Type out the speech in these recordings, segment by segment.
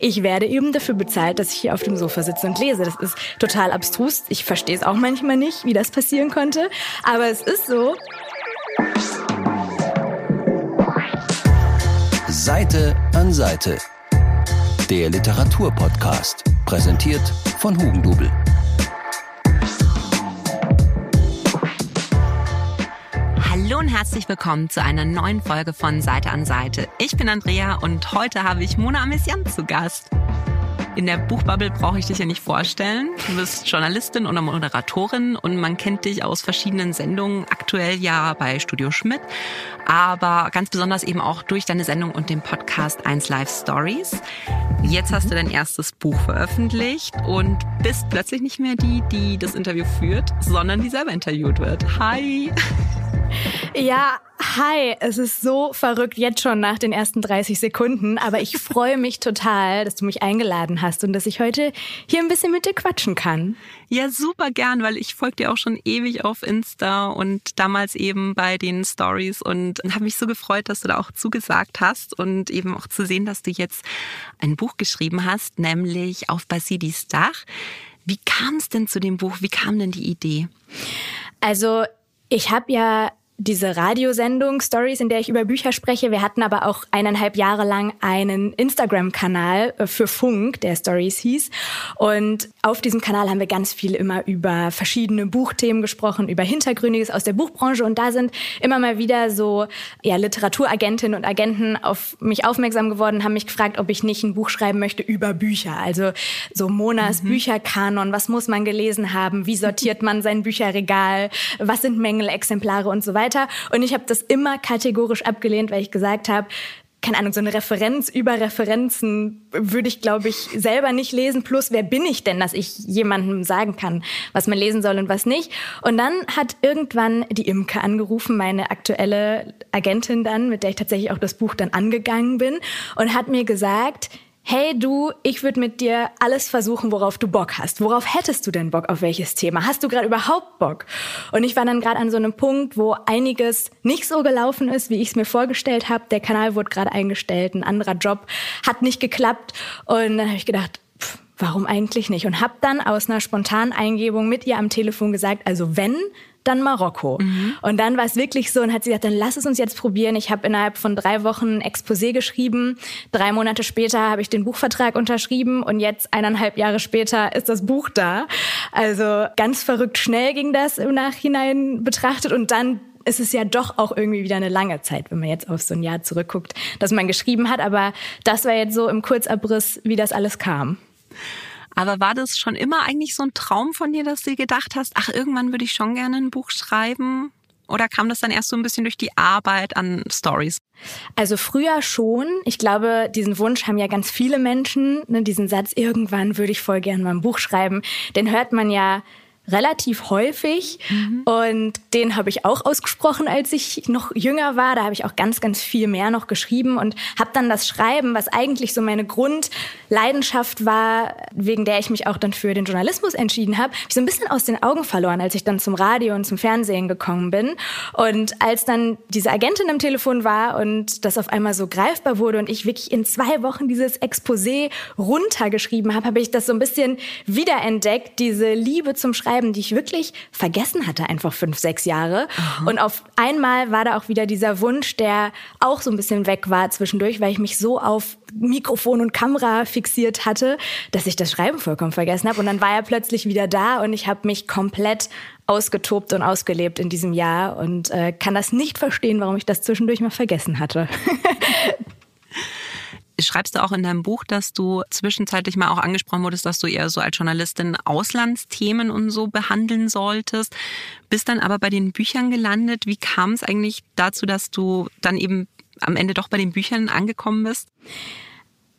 Ich werde eben dafür bezahlt, dass ich hier auf dem Sofa sitze und lese. Das ist total abstrus. Ich verstehe es auch manchmal nicht, wie das passieren konnte. Aber es ist so. Seite an Seite. Der Literaturpodcast. Präsentiert von Hugendubel. Und herzlich willkommen zu einer neuen Folge von Seite an Seite. Ich bin Andrea und heute habe ich Mona Amesian zu Gast. In der Buchbubble brauche ich dich ja nicht vorstellen. Du bist Journalistin oder Moderatorin und man kennt dich aus verschiedenen Sendungen, aktuell ja bei Studio Schmidt, aber ganz besonders eben auch durch deine Sendung und den Podcast 1 Live Stories. Jetzt hast du dein erstes Buch veröffentlicht und bist plötzlich nicht mehr die, die das Interview führt, sondern die selber interviewt wird. Hi! Ja, hi. Es ist so verrückt jetzt schon nach den ersten 30 Sekunden, aber ich freue mich total, dass du mich eingeladen hast und dass ich heute hier ein bisschen mit dir quatschen kann. Ja, super gern, weil ich folge dir auch schon ewig auf Insta und damals eben bei den Stories und habe mich so gefreut, dass du da auch zugesagt hast und eben auch zu sehen, dass du jetzt ein Buch geschrieben hast, nämlich auf Basilis Dach. Wie kam es denn zu dem Buch? Wie kam denn die Idee? Also ich habe ja diese Radiosendung Stories, in der ich über Bücher spreche. Wir hatten aber auch eineinhalb Jahre lang einen Instagram-Kanal äh, für Funk, der Stories hieß. Und auf diesem Kanal haben wir ganz viel immer über verschiedene Buchthemen gesprochen, über Hintergründiges aus der Buchbranche. Und da sind immer mal wieder so ja, Literaturagentinnen und Agenten auf mich aufmerksam geworden, haben mich gefragt, ob ich nicht ein Buch schreiben möchte über Bücher. Also so Monas mhm. Bücherkanon, was muss man gelesen haben, wie sortiert man sein Bücherregal, was sind Mängelexemplare und so weiter weiter. Und ich habe das immer kategorisch abgelehnt, weil ich gesagt habe, keine Ahnung, so eine Referenz über Referenzen würde ich, glaube ich, selber nicht lesen. Plus, wer bin ich denn, dass ich jemandem sagen kann, was man lesen soll und was nicht? Und dann hat irgendwann die Imke angerufen, meine aktuelle Agentin dann, mit der ich tatsächlich auch das Buch dann angegangen bin, und hat mir gesagt, hey du, ich würde mit dir alles versuchen, worauf du Bock hast. Worauf hättest du denn Bock auf welches Thema? Hast du gerade überhaupt Bock? Und ich war dann gerade an so einem Punkt, wo einiges nicht so gelaufen ist, wie ich es mir vorgestellt habe. Der Kanal wurde gerade eingestellt, ein anderer Job hat nicht geklappt und dann habe ich gedacht, pff, warum eigentlich nicht? Und habe dann aus einer spontanen Eingebung mit ihr am Telefon gesagt, also wenn, dann Marokko. Mhm. Und dann war es wirklich so und hat sie gesagt, dann lass es uns jetzt probieren. Ich habe innerhalb von drei Wochen ein Exposé geschrieben. Drei Monate später habe ich den Buchvertrag unterschrieben und jetzt eineinhalb Jahre später ist das Buch da. Also ganz verrückt schnell ging das im Nachhinein betrachtet und dann ist es ja doch auch irgendwie wieder eine lange Zeit, wenn man jetzt auf so ein Jahr zurückguckt, dass man geschrieben hat. Aber das war jetzt so im Kurzabriss, wie das alles kam. Aber war das schon immer eigentlich so ein Traum von dir, dass du gedacht hast, ach, irgendwann würde ich schon gerne ein Buch schreiben? Oder kam das dann erst so ein bisschen durch die Arbeit an Stories? Also früher schon. Ich glaube, diesen Wunsch haben ja ganz viele Menschen. Ne, diesen Satz, irgendwann würde ich voll gerne mal ein Buch schreiben. Den hört man ja relativ häufig mhm. und den habe ich auch ausgesprochen, als ich noch jünger war. Da habe ich auch ganz, ganz viel mehr noch geschrieben und habe dann das Schreiben, was eigentlich so meine Grundleidenschaft war, wegen der ich mich auch dann für den Journalismus entschieden habe, so ein bisschen aus den Augen verloren, als ich dann zum Radio und zum Fernsehen gekommen bin. Und als dann diese Agentin am Telefon war und das auf einmal so greifbar wurde und ich wirklich in zwei Wochen dieses Exposé runtergeschrieben habe, habe ich das so ein bisschen wiederentdeckt, diese Liebe zum Schreiben schreiben, die ich wirklich vergessen hatte, einfach fünf, sechs Jahre. Mhm. Und auf einmal war da auch wieder dieser Wunsch, der auch so ein bisschen weg war zwischendurch, weil ich mich so auf Mikrofon und Kamera fixiert hatte, dass ich das Schreiben vollkommen vergessen habe. Und dann war er plötzlich wieder da und ich habe mich komplett ausgetobt und ausgelebt in diesem Jahr und äh, kann das nicht verstehen, warum ich das zwischendurch mal vergessen hatte. schreibst du auch in deinem Buch, dass du zwischenzeitlich mal auch angesprochen wurdest, dass du eher so als Journalistin Auslandsthemen und so behandeln solltest, bist dann aber bei den Büchern gelandet. Wie kam es eigentlich dazu, dass du dann eben am Ende doch bei den Büchern angekommen bist?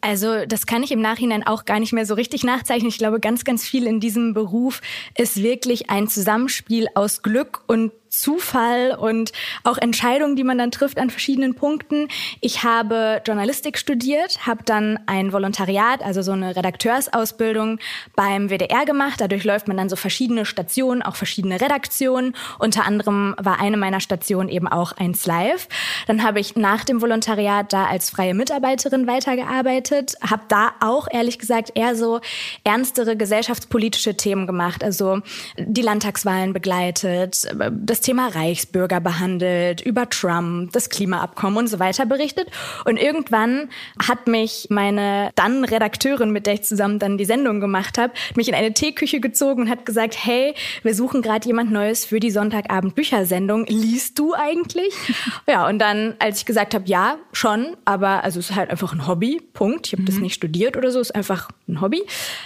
Also das kann ich im Nachhinein auch gar nicht mehr so richtig nachzeichnen. Ich glaube, ganz, ganz viel in diesem Beruf ist wirklich ein Zusammenspiel aus Glück und Zufall und auch Entscheidungen, die man dann trifft an verschiedenen Punkten. Ich habe Journalistik studiert, habe dann ein Volontariat, also so eine Redakteursausbildung beim WDR gemacht. Dadurch läuft man dann so verschiedene Stationen, auch verschiedene Redaktionen. Unter anderem war eine meiner Stationen eben auch eins live. Dann habe ich nach dem Volontariat da als freie Mitarbeiterin weitergearbeitet, habe da auch ehrlich gesagt eher so ernstere gesellschaftspolitische Themen gemacht, also die Landtagswahlen begleitet, das Thema Reichsbürger behandelt, über Trump, das Klimaabkommen und so weiter berichtet. Und irgendwann hat mich meine dann Redakteurin, mit der ich zusammen dann die Sendung gemacht habe, mich in eine Teeküche gezogen und hat gesagt, hey, wir suchen gerade jemand Neues für die Sonntagabend Büchersendung. Liest du eigentlich? ja, und dann, als ich gesagt habe, ja, schon, aber also es ist halt einfach ein Hobby, Punkt. Ich habe mhm. das nicht studiert oder so, ist einfach ein Hobby.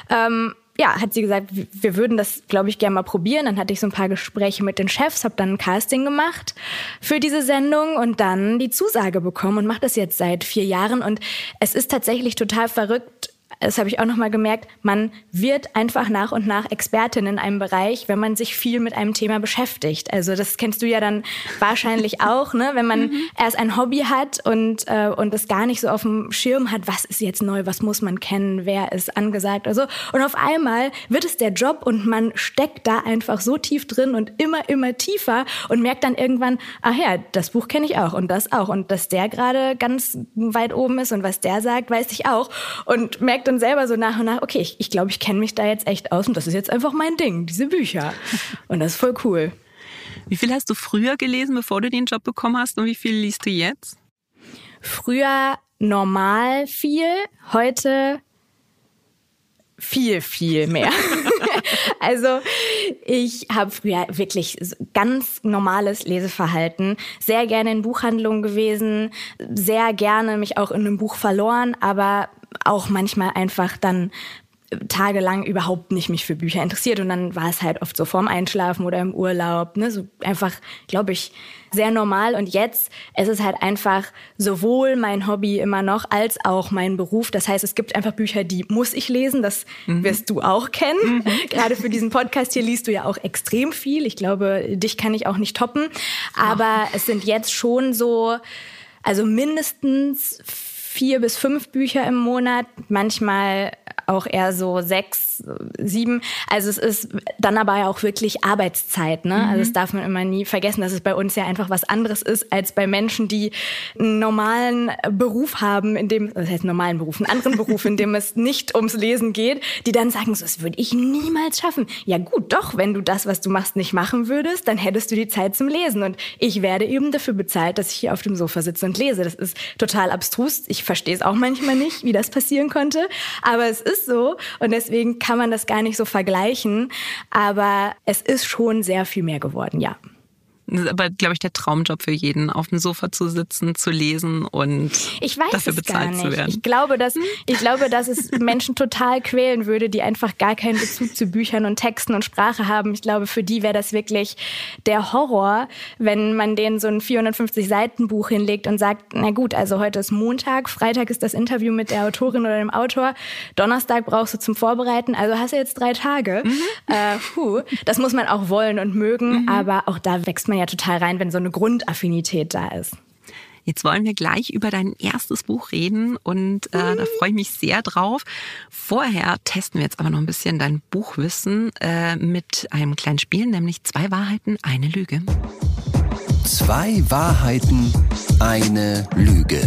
Ähm, ja, hat sie gesagt, wir würden das, glaube ich, gerne mal probieren. Dann hatte ich so ein paar Gespräche mit den Chefs, habe dann ein Casting gemacht für diese Sendung und dann die Zusage bekommen und mache das jetzt seit vier Jahren. Und es ist tatsächlich total verrückt, das habe ich auch nochmal gemerkt, man wird einfach nach und nach Expertin in einem Bereich, wenn man sich viel mit einem Thema beschäftigt. Also das kennst du ja dann wahrscheinlich auch, ne? wenn man mhm. erst ein Hobby hat und, äh, und das gar nicht so auf dem Schirm hat, was ist jetzt neu, was muss man kennen, wer ist angesagt oder so. Und auf einmal wird es der Job und man steckt da einfach so tief drin und immer, immer tiefer und merkt dann irgendwann, ach ja, das Buch kenne ich auch und das auch. Und dass der gerade ganz weit oben ist und was der sagt, weiß ich auch. Und merkt dann dann selber so nach und nach, okay, ich, ich glaube, ich kenne mich da jetzt echt aus und das ist jetzt einfach mein Ding, diese Bücher. Und das ist voll cool. Wie viel hast du früher gelesen, bevor du den Job bekommen hast und wie viel liest du jetzt? Früher normal viel, heute viel, viel mehr. also ich habe früher wirklich ganz normales Leseverhalten, sehr gerne in Buchhandlungen gewesen, sehr gerne mich auch in einem Buch verloren, aber auch manchmal einfach dann tagelang überhaupt nicht mich für Bücher interessiert und dann war es halt oft so vorm Einschlafen oder im Urlaub, ne, so einfach, glaube ich, sehr normal und jetzt es ist halt einfach sowohl mein Hobby immer noch als auch mein Beruf. Das heißt, es gibt einfach Bücher, die muss ich lesen, das mhm. wirst du auch kennen. Mhm. Gerade für diesen Podcast hier liest du ja auch extrem viel. Ich glaube, dich kann ich auch nicht toppen, aber oh. es sind jetzt schon so also mindestens vier bis fünf Bücher im Monat, manchmal auch eher so sechs, sieben. Also es ist dann aber ja auch wirklich Arbeitszeit. Ne? Mhm. Also das darf man immer nie vergessen, dass es bei uns ja einfach was anderes ist als bei Menschen, die einen normalen Beruf haben, in dem, das heißt normalen Beruf, einen anderen Beruf, in dem es nicht ums Lesen geht, die dann sagen, so, das würde ich niemals schaffen. Ja gut, doch, wenn du das, was du machst, nicht machen würdest, dann hättest du die Zeit zum Lesen. Und ich werde eben dafür bezahlt, dass ich hier auf dem Sofa sitze und lese. Das ist total abstrus. Ich verstehe es auch manchmal nicht, wie das passieren konnte. Aber es ist so und deswegen kann man das gar nicht so vergleichen. Aber es ist schon sehr viel mehr geworden, ja. Das ist aber, glaube ich, der Traumjob für jeden, auf dem Sofa zu sitzen, zu lesen und dafür bezahlt zu werden. Ich glaube, dass, ich glaube, dass es Menschen total quälen würde, die einfach gar keinen Bezug zu Büchern und Texten und Sprache haben. Ich glaube, für die wäre das wirklich der Horror, wenn man denen so ein 450 Seiten Buch hinlegt und sagt, na gut, also heute ist Montag, Freitag ist das Interview mit der Autorin oder dem Autor, Donnerstag brauchst du zum Vorbereiten, also hast du jetzt drei Tage. Mhm. Äh, puh, das muss man auch wollen und mögen, mhm. aber auch da wächst man man ja total rein, wenn so eine Grundaffinität da ist. Jetzt wollen wir gleich über dein erstes Buch reden und äh, da freue ich mich sehr drauf. Vorher testen wir jetzt aber noch ein bisschen dein Buchwissen äh, mit einem kleinen Spiel, nämlich zwei Wahrheiten, eine Lüge. Zwei Wahrheiten, eine Lüge.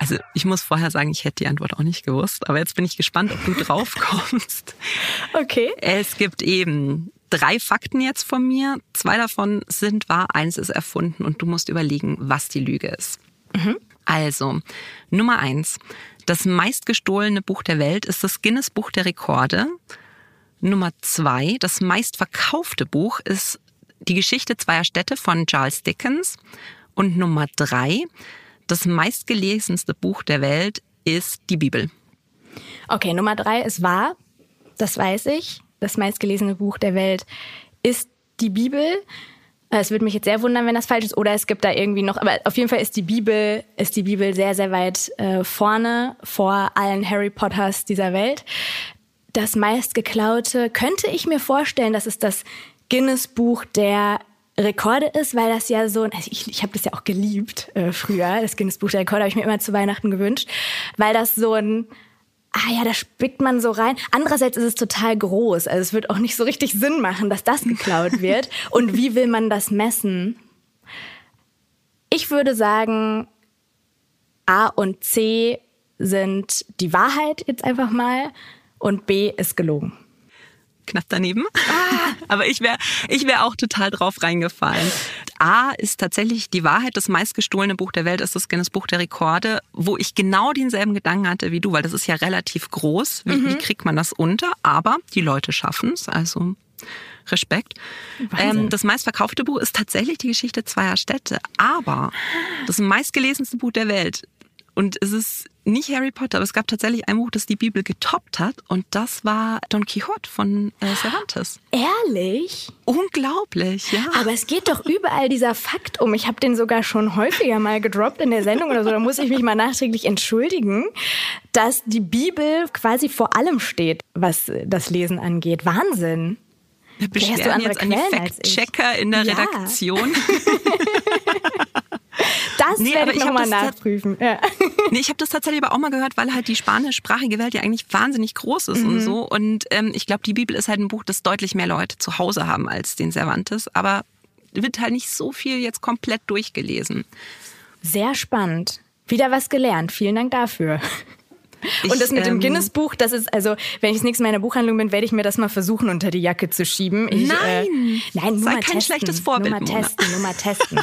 Also ich muss vorher sagen, ich hätte die Antwort auch nicht gewusst, aber jetzt bin ich gespannt, ob du drauf kommst. Okay. Es gibt eben drei Fakten jetzt von mir. Zwei davon sind wahr, eins ist erfunden und du musst überlegen, was die Lüge ist. Mhm. Also, Nummer eins. Das meistgestohlene Buch der Welt ist das Guinness Buch der Rekorde. Nummer zwei. Das meistverkaufte Buch ist Die Geschichte zweier Städte von Charles Dickens. Und Nummer drei. Das meistgelesenste Buch der Welt ist die Bibel. Okay, Nummer drei ist wahr. Das weiß ich das meistgelesene Buch der Welt ist die Bibel. Es würde mich jetzt sehr wundern, wenn das falsch ist. Oder es gibt da irgendwie noch, aber auf jeden Fall ist die Bibel, ist die Bibel sehr, sehr weit äh, vorne vor allen Harry Potters dieser Welt. Das meistgeklaute könnte ich mir vorstellen, dass es das Guinness Buch der Rekorde ist, weil das ja so, also ich, ich habe das ja auch geliebt äh, früher, das Guinness Buch der Rekorde habe ich mir immer zu Weihnachten gewünscht, weil das so ein ah ja, da spickt man so rein. Andererseits ist es total groß. Also es wird auch nicht so richtig Sinn machen, dass das geklaut wird. Und wie will man das messen? Ich würde sagen, A und C sind die Wahrheit jetzt einfach mal und B ist gelogen knapp daneben. Ah. Aber ich wäre ich wär auch total drauf reingefallen. A ist tatsächlich die Wahrheit, das meistgestohlene Buch der Welt ist das Guinness Buch der Rekorde, wo ich genau denselben Gedanken hatte wie du, weil das ist ja relativ groß. Wie, mhm. wie kriegt man das unter? Aber die Leute schaffen es, also Respekt. Ähm, das meistverkaufte Buch ist tatsächlich die Geschichte zweier Städte, aber das meistgelesenste Buch der Welt und es ist nicht Harry Potter, aber es gab tatsächlich ein Buch, das die Bibel getoppt hat. Und das war Don Quixote von äh, Cervantes. Ehrlich? Unglaublich, ja. Aber es geht doch überall dieser Fakt um. Ich habe den sogar schon häufiger mal gedroppt in der Sendung oder so. Da muss ich mich mal nachträglich entschuldigen, dass die Bibel quasi vor allem steht, was das Lesen angeht. Wahnsinn. Wir beschweren jetzt an die Fact-Checker in der ja. Redaktion. Das nee, werde ich nochmal nachprüfen. Ja. Nee, ich habe das tatsächlich aber auch mal gehört, weil halt die spanischsprachige Welt ja eigentlich wahnsinnig groß ist mhm. und so. Und ähm, ich glaube, die Bibel ist halt ein Buch, das deutlich mehr Leute zu Hause haben als den Cervantes. Aber wird halt nicht so viel jetzt komplett durchgelesen. Sehr spannend. Wieder was gelernt. Vielen Dank dafür. Ich, und das mit dem ähm, Guinness-Buch, das ist, also, wenn ich das nächste Mal in der Buchhandlung bin, werde ich mir das mal versuchen, unter die Jacke zu schieben. Ich, nein! Äh, nein, nur Sei mal kein testen. schlechtes Vorbild. Nur mal testen, nur mal testen.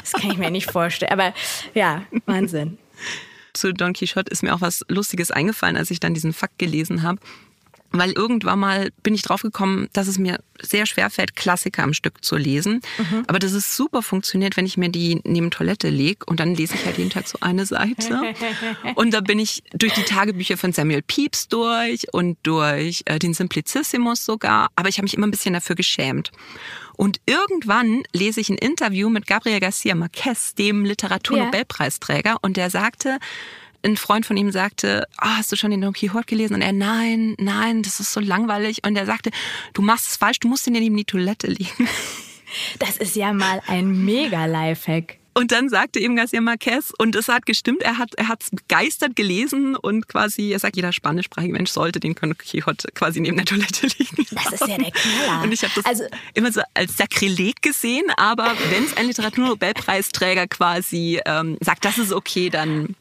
Das kann ich mir nicht vorstellen. Aber ja, Wahnsinn. Zu Don Quixote ist mir auch was Lustiges eingefallen, als ich dann diesen Fakt gelesen habe weil irgendwann mal bin ich draufgekommen, dass es mir sehr schwer fällt, Klassiker am Stück zu lesen. Mhm. Aber das ist super funktioniert, wenn ich mir die neben Toilette lege und dann lese ich halt jeden Tag so eine Seite. Und da bin ich durch die Tagebücher von Samuel Pepys durch und durch äh, den Simplicissimus sogar. Aber ich habe mich immer ein bisschen dafür geschämt. Und irgendwann lese ich ein Interview mit Gabriel Garcia Marquez, dem Literaturnobelpreisträger, ja. und der sagte, ein Freund von ihm sagte, oh, hast du schon den Don Quixote gelesen? Und er, nein, nein, das ist so langweilig. Und er sagte, du machst es falsch, du musst ihn neben die Toilette legen. Das ist ja mal ein mega Lifehack. Und dann sagte eben Garcia Marquez, und es hat gestimmt, er hat er hat's begeistert gelesen und quasi, er sagt, jeder spanischsprachige Mensch sollte den Don Quixote quasi neben der Toilette liegen. Das ist ja der Knaller. Und ich habe das also, immer so als Sakrileg gesehen, aber wenn es ein Literaturnobelpreisträger quasi ähm, sagt, das ist okay, dann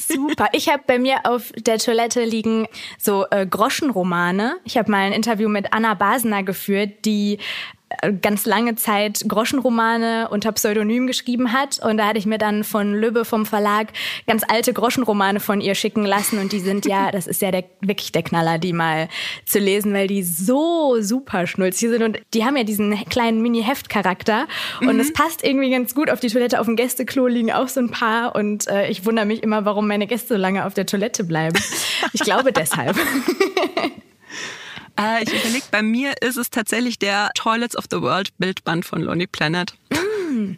super. Ich habe bei mir auf der Toilette liegen so äh, Groschenromane. Ich habe mal ein Interview mit Anna Basener geführt, die ganz lange Zeit Groschenromane unter Pseudonym geschrieben hat. Und da hatte ich mir dann von Lübbe vom Verlag ganz alte Groschenromane von ihr schicken lassen. Und die sind ja, das ist ja der, wirklich der Knaller, die mal zu lesen, weil die so super schnulzig sind. Und die haben ja diesen kleinen Mini-Heft-Charakter. Und es mhm. passt irgendwie ganz gut auf die Toilette. Auf dem Gästeklo liegen auch so ein paar. Und äh, ich wundere mich immer, warum meine Gäste so lange auf der Toilette bleiben. Ich glaube deshalb. Äh, ich überlege, bei mir ist es tatsächlich der Toilets of the World Bildband von Lonely Planet. Mm.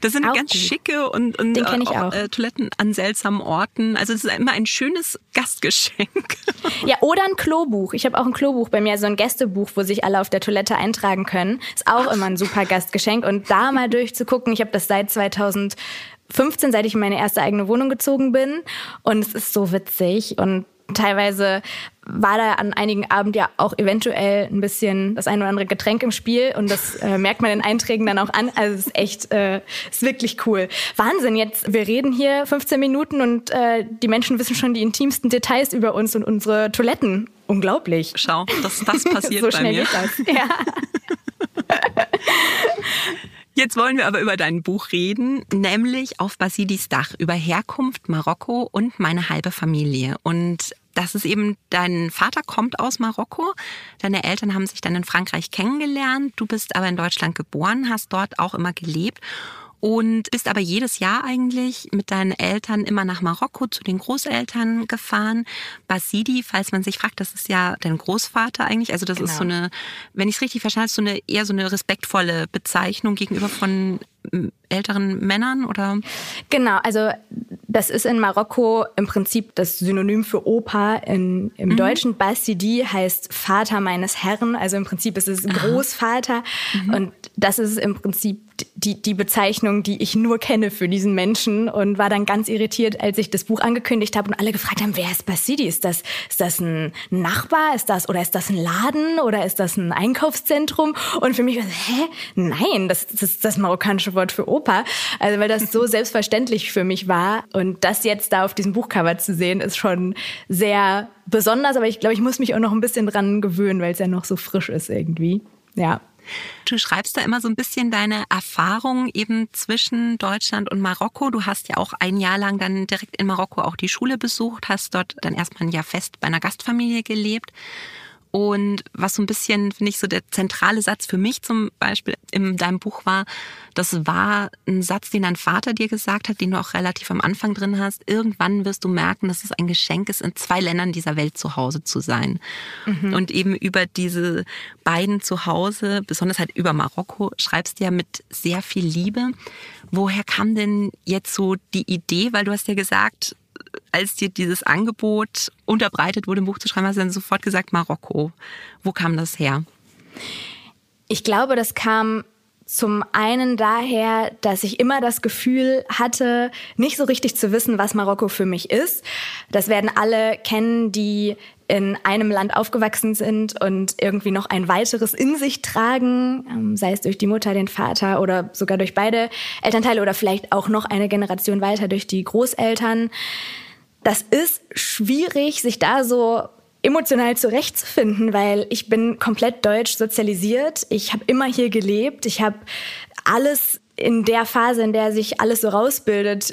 Das sind auch ganz gut. schicke und, und auch, Äh, Toiletten an seltsamen Orten. Also es ist immer ein schönes Gastgeschenk. Ja, oder ein Klobuch. Ich habe auch ein Klobuch bei mir, so ein Gästebuch, wo sich alle auf der Toilette eintragen können. Ist auch Ach. immer ein super Gastgeschenk. Und da mal durchzugucken, ich habe das seit 2015, seit ich in meine erste eigene Wohnung gezogen bin. Und es ist so witzig. Und teilweise war da an einigen Abend ja auch eventuell ein bisschen das ein oder andere Getränk im Spiel und das äh, merkt man in Einträgen dann auch an. Also es ist echt, äh, ist wirklich cool. Wahnsinn, jetzt, wir reden hier 15 Minuten und äh, die Menschen wissen schon die intimsten Details über uns und unsere Toiletten. Unglaublich. Schau, dass das passiert so bei schnell mir. Geht das. Ja. Jetzt wollen wir aber über dein Buch reden, nämlich auf Basilis Dach über Herkunft, Marokko und meine halbe Familie. Und das ist eben, dein Vater kommt aus Marokko, deine Eltern haben sich dann in Frankreich kennengelernt, du bist aber in Deutschland geboren, hast dort auch immer gelebt und bist aber jedes Jahr eigentlich mit deinen Eltern immer nach Marokko zu den Großeltern gefahren. Basidi, falls man sich fragt, das ist ja dein Großvater eigentlich. Also das genau. ist so eine, wenn ich es richtig verstanden habe, so eine eher so eine respektvolle Bezeichnung gegenüber von älteren Männern oder? Genau, also das ist in Marokko im Prinzip das Synonym für Opa. In, Im mhm. Deutschen Basidi heißt Vater meines Herrn. Also im Prinzip ist es Großvater. Mhm. Und das ist im Prinzip die, die Bezeichnung, die ich nur kenne für diesen Menschen und war dann ganz irritiert, als ich das Buch angekündigt habe und alle gefragt haben, wer ist Basidi? Ist das, ist das ein Nachbar? Ist das, oder ist das ein Laden? Oder ist das ein Einkaufszentrum? Und für mich war das, hä? Nein, das, das ist das marokkanische Wort für Opa. Also, weil das so selbstverständlich für mich war. Und das jetzt da auf diesem Buchcover zu sehen, ist schon sehr besonders. Aber ich glaube, ich muss mich auch noch ein bisschen dran gewöhnen, weil es ja noch so frisch ist irgendwie. Ja. Du schreibst da immer so ein bisschen deine Erfahrungen eben zwischen Deutschland und Marokko. Du hast ja auch ein Jahr lang dann direkt in Marokko auch die Schule besucht, hast dort dann erstmal ein Jahr fest bei einer Gastfamilie gelebt. Und was so ein bisschen, finde ich, so der zentrale Satz für mich zum Beispiel in deinem Buch war, das war ein Satz, den dein Vater dir gesagt hat, den du auch relativ am Anfang drin hast. Irgendwann wirst du merken, dass es ein Geschenk ist, in zwei Ländern dieser Welt zu Hause zu sein. Mhm. Und eben über diese beiden Zuhause, besonders halt über Marokko, schreibst du ja mit sehr viel Liebe. Woher kam denn jetzt so die Idee? Weil du hast ja gesagt, als dir dieses Angebot unterbreitet wurde, ein Buch zu schreiben, hast du dann sofort gesagt Marokko. Wo kam das her? Ich glaube, das kam zum einen daher, dass ich immer das Gefühl hatte, nicht so richtig zu wissen, was Marokko für mich ist. Das werden alle kennen, die in einem Land aufgewachsen sind und irgendwie noch ein weiteres in sich tragen, ähm, sei es durch die Mutter, den Vater oder sogar durch beide Elternteile oder vielleicht auch noch eine Generation weiter durch die Großeltern. Das ist schwierig, sich da so emotional zurechtzufinden, weil ich bin komplett deutsch sozialisiert. Ich habe immer hier gelebt. Ich habe alles in der Phase, in der sich alles so rausbildet,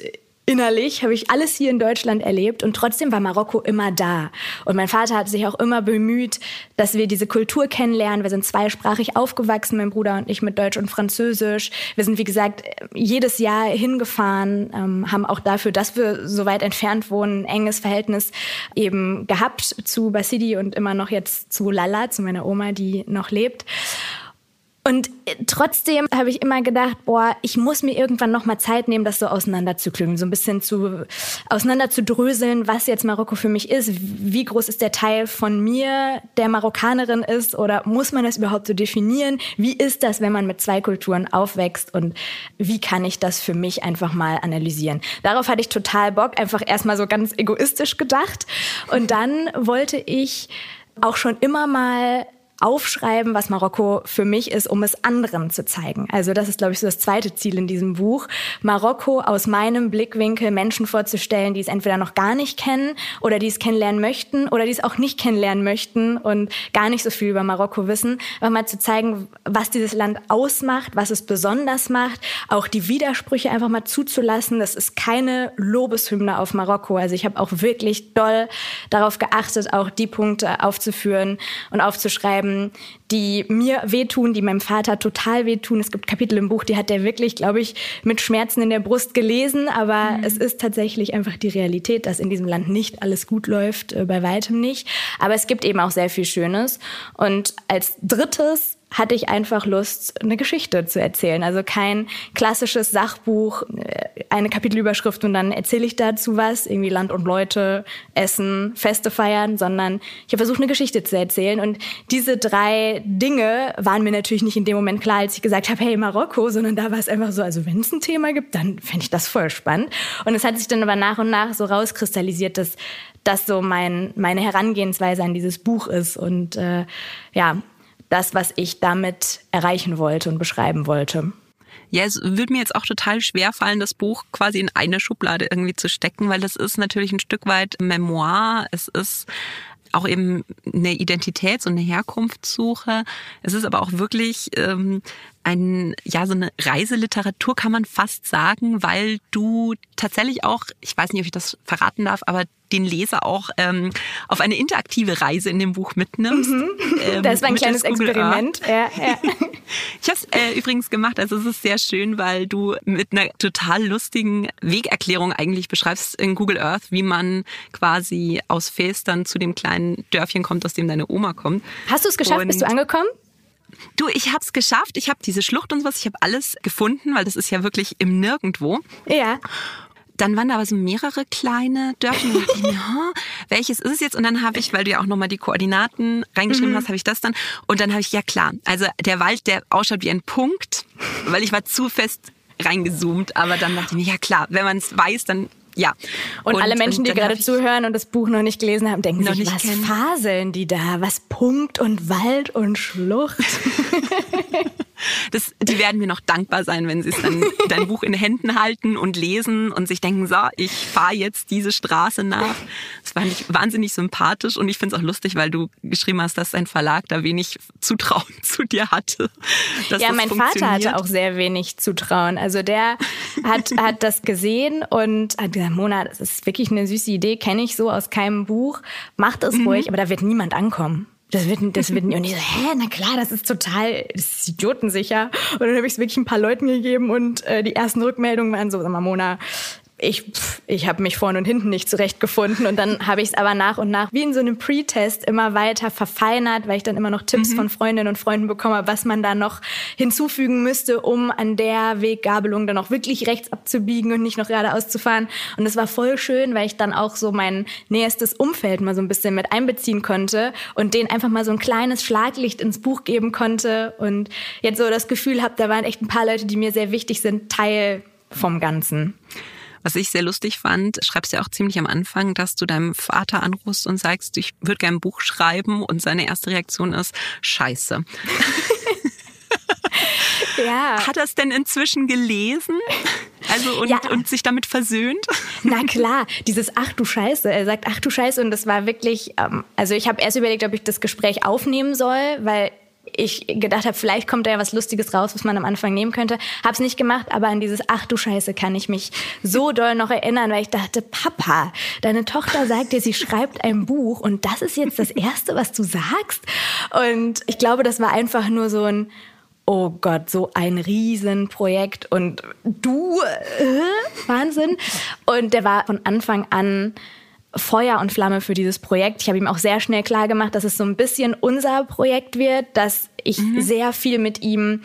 innerlich habe ich alles hier in Deutschland erlebt und trotzdem war Marokko immer da. Und mein Vater hat sich auch immer bemüht, dass wir diese Kultur kennenlernen. Wir sind zweisprachig aufgewachsen, mein Bruder und ich mit Deutsch und Französisch. Wir sind, wie gesagt, jedes Jahr hingefahren, ähm, haben auch dafür, dass wir so weit entfernt wohnen, ein enges Verhältnis eben gehabt zu Basidi und immer noch jetzt zu Lala, zu meiner Oma, die noch lebt. Und äh, trotzdem habe ich immer gedacht, boah, ich muss mir irgendwann noch mal Zeit nehmen, das so auseinanderzuklügen, so ein bisschen zu auseinanderzudröseln, was jetzt Marokko für mich ist, wie groß ist der Teil von mir, der Marokkanerin ist oder muss man das überhaupt so definieren? Wie ist das, wenn man mit zwei Kulturen aufwächst und wie kann ich das für mich einfach mal analysieren? Darauf hatte ich total Bock, einfach erstmal so ganz egoistisch gedacht und dann wollte ich auch schon immer mal aufschreiben, was Marokko für mich ist, um es anderen zu zeigen. Also das ist, glaube ich, so das zweite Ziel in diesem Buch, Marokko aus meinem Blickwinkel Menschen vorzustellen, die es entweder noch gar nicht kennen oder die es kennenlernen möchten oder die es auch nicht kennenlernen möchten und gar nicht so viel über Marokko wissen, aber mal zu zeigen, was dieses Land ausmacht, was es besonders macht, auch die Widersprüche einfach mal zuzulassen. Das ist keine Lobeshymne auf Marokko. Also ich habe auch wirklich doll darauf geachtet, auch die Punkte aufzuführen und aufzuschreiben, ähm, die mir wehtun, die meinem Vater total wehtun. Es gibt Kapitel im Buch, die hat er wirklich, glaube ich, mit Schmerzen in der Brust gelesen. Aber mhm. es ist tatsächlich einfach die Realität, dass in diesem Land nicht alles gut läuft, äh, bei weitem nicht. Aber es gibt eben auch sehr viel Schönes. Und als drittes hatte ich einfach Lust, eine Geschichte zu erzählen. Also kein klassisches Sachbuch, äh, eine Kapitelüberschrift und dann erzähle ich dazu was, irgendwie Land und Leute, Essen, Feste feiern, sondern ich habe versucht, eine Geschichte zu erzählen. Und diese drei Dinge waren mir natürlich nicht in dem Moment klar, als ich gesagt habe, hey, Marokko, sondern da war es einfach so, also wenn es ein Thema gibt, dann fände ich das voll spannend. Und es hat sich dann aber nach und nach so rauskristallisiert, dass das so mein, meine Herangehensweise an dieses Buch ist. Und äh, ja, das, was ich damit erreichen wollte und beschreiben wollte. Ja, es würde mir jetzt auch total schwer fallen, das Buch quasi in eine Schublade irgendwie zu stecken, weil das ist natürlich ein Stück weit Memoir. Es ist auch eben eine Identitäts- und eine Herkunftssuche. Es ist aber auch wirklich ähm, ein, ja, so eine Reiseliteratur kann man fast sagen, weil du tatsächlich auch, ich weiß nicht, ob ich das verraten darf, aber den Leser auch ähm, auf eine interaktive Reise in dem Buch mitnimmst. Mhm. Ähm, das war ein kleines Experiment. Ja, ja. ich habe es äh, übrigens gemacht, also es ist sehr schön, weil du mit einer total lustigen Wegerklärung eigentlich beschreibst in Google Earth, wie man quasi aus Fes dann zu dem kleinen Dörfchen kommt, aus dem deine Oma kommt. Hast du es geschafft? Und Bist du angekommen? Du, ich habe es geschafft. Ich habe diese Schlucht und sowas, ich habe alles gefunden, weil das ist ja wirklich im Nirgendwo. Ja. Dann waren da aber so mehrere kleine Dörfer. Und dachte ich huh, welches ist es jetzt? Und dann habe ich, weil du ja auch nochmal die Koordinaten reingeschrieben mhm. hast, habe ich das dann. Und dann habe ich, ja klar, also der Wald, der ausschaut wie ein Punkt, weil ich war zu fest reingezoomt. Aber dann dachte ich mir, ja klar, wenn man es weiß, dann ja. Und, und alle Menschen, die gerade zuhören und das Buch noch nicht gelesen haben, denken sich, was kennen. faseln die da? Was Punkt und Wald und Schlucht? Das, die werden mir noch dankbar sein, wenn sie dann dein Buch in Händen halten und lesen und sich denken, so, ich fahre jetzt diese Straße nach. Das fand ich wahnsinnig sympathisch und ich finde es auch lustig, weil du geschrieben hast, dass dein Verlag da wenig Zutrauen zu dir hatte. Ja, mein Vater hatte auch sehr wenig Zutrauen. Also der hat, hat das gesehen und hat gesagt, Mona, das ist wirklich eine süße Idee, kenne ich so aus keinem Buch. Macht es mhm. ruhig, aber da wird niemand ankommen. Das wird, das wird, und ich so, hä, na klar, das ist total, das ist idiotensicher. Und dann habe ich es wirklich ein paar Leuten gegeben und äh, die ersten Rückmeldungen waren so, sag mal, Mona, ich, ich habe mich vorne und hinten nicht zurechtgefunden und dann habe ich es aber nach und nach wie in so einem Pre-Test immer weiter verfeinert, weil ich dann immer noch Tipps mhm. von Freundinnen und Freunden bekomme, was man da noch hinzufügen müsste, um an der Weggabelung dann auch wirklich rechts abzubiegen und nicht noch geradeaus zu fahren. Und es war voll schön, weil ich dann auch so mein näherstes Umfeld mal so ein bisschen mit einbeziehen konnte und denen einfach mal so ein kleines Schlaglicht ins Buch geben konnte und jetzt so das Gefühl habe, da waren echt ein paar Leute, die mir sehr wichtig sind, Teil vom Ganzen. Was ich sehr lustig fand, schreibst ja auch ziemlich am Anfang, dass du deinem Vater anrufst und sagst, ich würde gerne ein Buch schreiben und seine erste Reaktion ist, scheiße. ja. Hat er es denn inzwischen gelesen? Also und, ja. und sich damit versöhnt? Na klar, dieses Ach du Scheiße. Er sagt Ach du Scheiße und das war wirklich, ähm, also ich habe erst überlegt, ob ich das Gespräch aufnehmen soll, weil ich gedacht habe, vielleicht kommt da ja was Lustiges raus, was man am Anfang nehmen könnte. Hab's nicht gemacht, aber an dieses Ach du Scheiße kann ich mich so doll noch erinnern, weil ich dachte, Papa, deine Tochter sagt dir, sie schreibt ein Buch und das ist jetzt das Erste, was du sagst. Und ich glaube, das war einfach nur so ein Oh Gott, so ein Riesenprojekt und du, äh, Wahnsinn. Und der war von Anfang an Feuer und Flamme für dieses Projekt. Ich habe ihm auch sehr schnell klar gemacht, dass es so ein bisschen unser Projekt wird, dass ich mhm. sehr viel mit ihm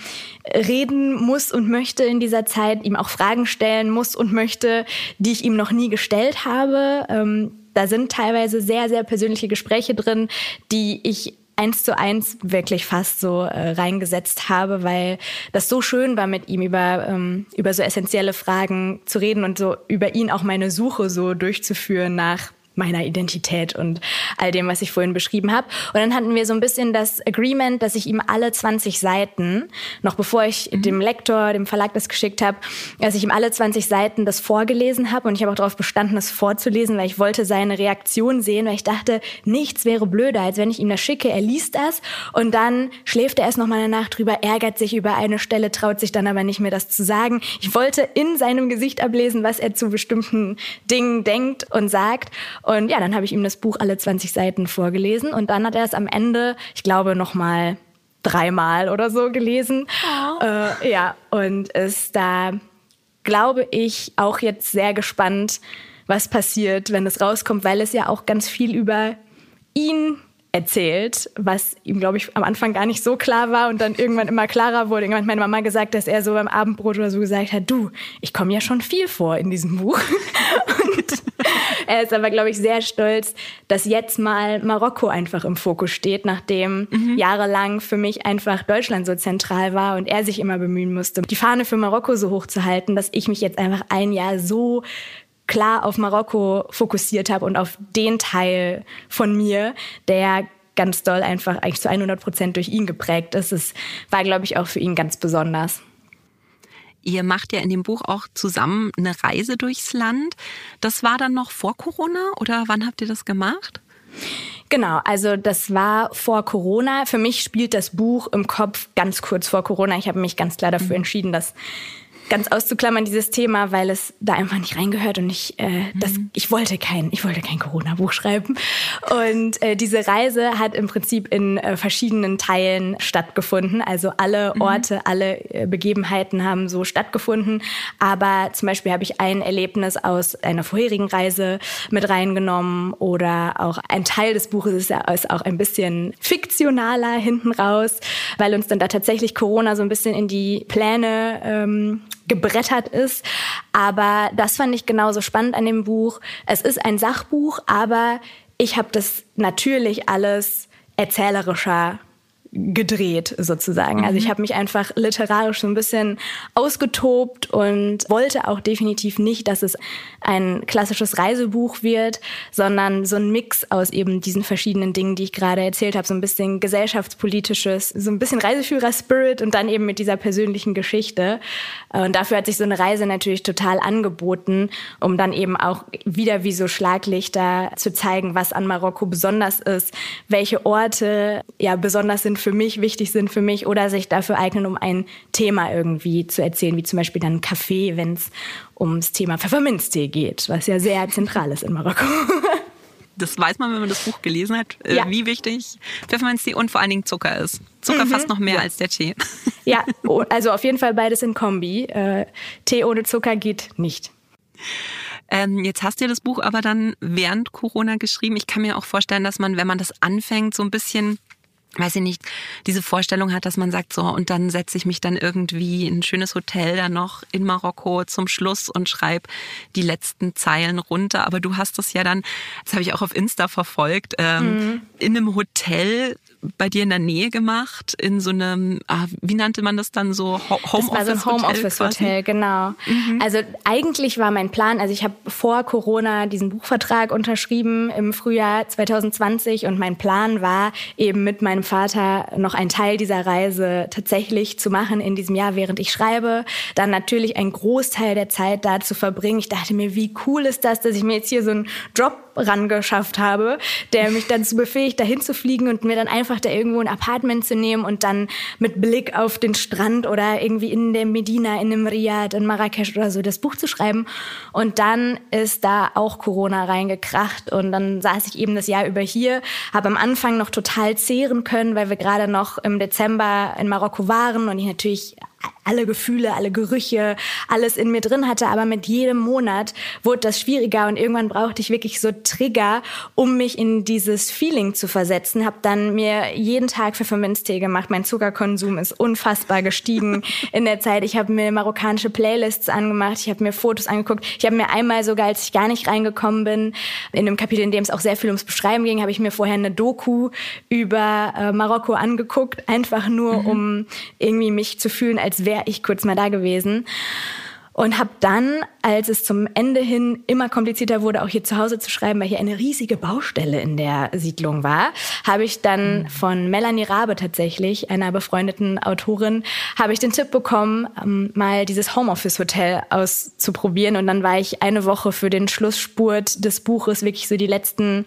reden muss und möchte in dieser Zeit, ihm auch Fragen stellen muss und möchte, die ich ihm noch nie gestellt habe. Ähm, da sind teilweise sehr, sehr persönliche Gespräche drin, die ich eins zu eins wirklich fast so äh, reingesetzt habe, weil das so schön war, mit ihm über, ähm, über so essentielle Fragen zu reden und so über ihn auch meine Suche so durchzuführen nach meiner Identität und all dem, was ich vorhin beschrieben habe. Und dann hatten wir so ein bisschen das Agreement, dass ich ihm alle 20 Seiten, noch bevor ich mhm. dem Lektor, dem Verlag das geschickt habe, dass ich ihm alle 20 Seiten das vorgelesen habe. Und ich habe auch darauf bestanden, das vorzulesen, weil ich wollte seine Reaktion sehen, weil ich dachte, nichts wäre blöder, als wenn ich ihm das schicke. Er liest das und dann schläft er erst noch mal eine Nacht drüber, ärgert sich über eine Stelle, traut sich dann aber nicht mehr das zu sagen. Ich wollte in seinem Gesicht ablesen, was er zu bestimmten Dingen denkt und sagt. Und ja, dann habe ich ihm das Buch alle 20 Seiten vorgelesen und dann hat er es am Ende, ich glaube, noch mal dreimal oder so gelesen. Oh. Äh, ja, und ist da, glaube ich, auch jetzt sehr gespannt, was passiert, wenn es rauskommt, weil es ja auch ganz viel über ihn erzählt, was ihm, glaube ich, am Anfang gar nicht so klar war und dann irgendwann immer klarer wurde. Irgendwann hat meine Mama gesagt, dass er so beim Abendbrot oder so gesagt hat, du, ich komme ja schon viel vor in diesem Buch. und er ist aber, glaube ich, sehr stolz, dass jetzt mal Marokko einfach im Fokus steht, nachdem mhm. jahrelang für mich einfach Deutschland so zentral war und er sich immer bemühen musste, die Fahne für Marokko so hoch zu halten, dass ich mich jetzt einfach ein Jahr so klar auf Marokko fokussiert habe und auf den Teil von mir, der ganz doll einfach eigentlich zu 100 Prozent durch ihn geprägt ist. Es war, glaube ich, auch für ihn ganz besonders. Ihr macht ja in dem Buch auch zusammen eine Reise durchs Land. Das war dann noch vor Corona oder wann habt ihr das gemacht? Genau, also das war vor Corona. Für mich spielt das Buch im Kopf ganz kurz vor Corona. Ich habe mich ganz klar dafür mhm. entschieden, das ganz auszuklammern, dieses Thema, weil es da einfach nicht reingehört und ich, äh, mhm. das, ich wollte kein, ich wollte kein Corona-Buch schreiben. Und äh, diese Reise hat im Prinzip in äh, verschiedenen Teilen stattgefunden. Also alle mhm. Orte, mhm. alle äh, Begebenheiten haben so stattgefunden. Aber zum Beispiel habe ich ein Erlebnis aus einer vorherigen Reise mit reingenommen oder auch ein Teil des Buches ist, ja, ist auch ein bisschen fiktionaler hinten raus, weil uns dann da tatsächlich Corona so ein bisschen in die Pläne ähm, gebrettert ist. Aber das fand ich genauso spannend an dem Buch. Es ist ein Sachbuch, aber ich habe das natürlich alles erzählerischer gedreht sozusagen. Also ich mhm. habe mich einfach literarisch so ein bisschen ausgetobt und wollte auch definitiv nicht, dass es ein klassisches Reisebuch wird, sondern so ein Mix aus eben diesen verschiedenen Dingen, die ich gerade erzählt habe, so ein bisschen gesellschaftspolitisches, so ein bisschen Reiseführer-Spirit und dann eben mit dieser persönlichen Geschichte. Und dafür hat sich so eine Reise natürlich total angeboten, um dann eben auch wieder wie so Schlaglichter zu zeigen, was an Marokko besonders ist, welche Orte ja besonders sind für mich, wichtig sind für mich oder sich dafür eignen, um ein Thema irgendwie zu erzählen, wie zum Beispiel dann Kaffee, wenn es ums Thema Pfefferminztee geht, was ja sehr zentral ist in Marokko. Das weiß man, wenn man das Buch gelesen hat, äh, ja. wie wichtig Pfefferminztee und vor allen Dingen Zucker ist. Zucker mhm. fast noch mehr ja. als der Tee. Ja, oh, also auf jeden Fall beides in Kombi. Äh, Tee ohne Zucker geht nicht. Ähm, jetzt hast du das Buch aber dann während Corona geschrieben. Ich kann mir auch vorstellen, dass man, wenn man das anfängt, so ein bisschen weiß ich nicht, diese Vorstellung hat, dass man sagt, so, und dann setze ich mich dann irgendwie in ein schönes Hotel dann noch in Marokko zum Schluss und schreibe die letzten Zeilen runter. Aber du hast das ja dann, das habe ich auch auf Insta verfolgt, ähm, mhm. in einem Hotel bei dir in der Nähe gemacht, in so einem, ah, wie nannte man das dann so? Homeoffice Hotel? Das war so ein Homeoffice-Hotel, genau. Mhm. Also eigentlich war mein Plan, also ich habe vor Corona diesen Buchvertrag unterschrieben im Frühjahr 2020 und mein Plan war eben mit meinem Vater noch einen Teil dieser Reise tatsächlich zu machen in diesem Jahr, während ich schreibe. Dann natürlich einen Großteil der Zeit da zu verbringen. Ich dachte mir, wie cool ist das, dass ich mir jetzt hier so einen Job rangeschafft habe, der mich dazu befähigt, dahin zu fliegen und mir dann einfach da irgendwo ein Apartment zu nehmen und dann mit Blick auf den Strand oder irgendwie in der Medina, in dem Riyadh, in Marrakesch oder so das Buch zu schreiben. Und dann ist da auch Corona reingekracht und dann saß ich eben das Jahr über hier, habe am Anfang noch total zehren können, weil wir gerade noch im Dezember in Marokko waren und ich natürlich alle Gefühle, alle Gerüche, alles in mir drin hatte. Aber mit jedem Monat wurde das schwieriger und irgendwann brauchte ich wirklich so Trigger, um mich in dieses Feeling zu versetzen. Habe dann mir jeden Tag Pfefferminztee gemacht. Mein Zuckerkonsum ist unfassbar gestiegen in der Zeit. Ich habe mir marokkanische Playlists angemacht. Ich habe mir Fotos angeguckt. Ich habe mir einmal sogar, als ich gar nicht reingekommen bin, in einem Kapitel, in dem es auch sehr viel ums Beschreiben ging, habe ich mir vorher eine Doku über äh, Marokko angeguckt, einfach nur mhm. um irgendwie mich zu fühlen, als wäre ich kurz mal da gewesen. Und habe dann, als es zum Ende hin immer komplizierter wurde, auch hier zu Hause zu schreiben, weil hier eine riesige Baustelle in der Siedlung war, habe ich dann von Melanie Rabe tatsächlich, einer befreundeten Autorin, habe ich den Tipp bekommen, ähm, mal dieses Homeoffice-Hotel auszuprobieren. Und dann war ich eine Woche für den Schlussspurt des Buches, wirklich so die letzten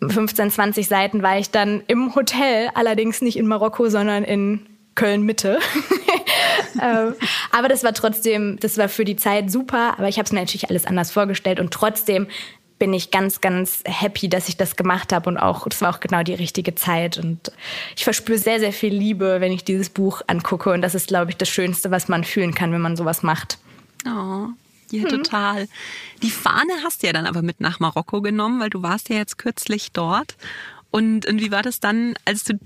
15, 20 Seiten war ich dann im Hotel, allerdings nicht in Marokko, sondern in Köln Mitte. ähm, aber das war trotzdem, das war für die Zeit super, aber ich habe es mir natürlich alles anders vorgestellt und trotzdem bin ich ganz, ganz happy, dass ich das gemacht habe und auch, das war auch genau die richtige Zeit und ich verspüre sehr, sehr viel Liebe, wenn ich dieses Buch angucke und das ist, glaube ich, das Schönste, was man fühlen kann, wenn man sowas macht. Oh, ja, hm. total. Die Fahne hast du ja dann aber mit nach Marokko genommen, weil du warst ja jetzt kürzlich dort. Und, und wie war das dann, als du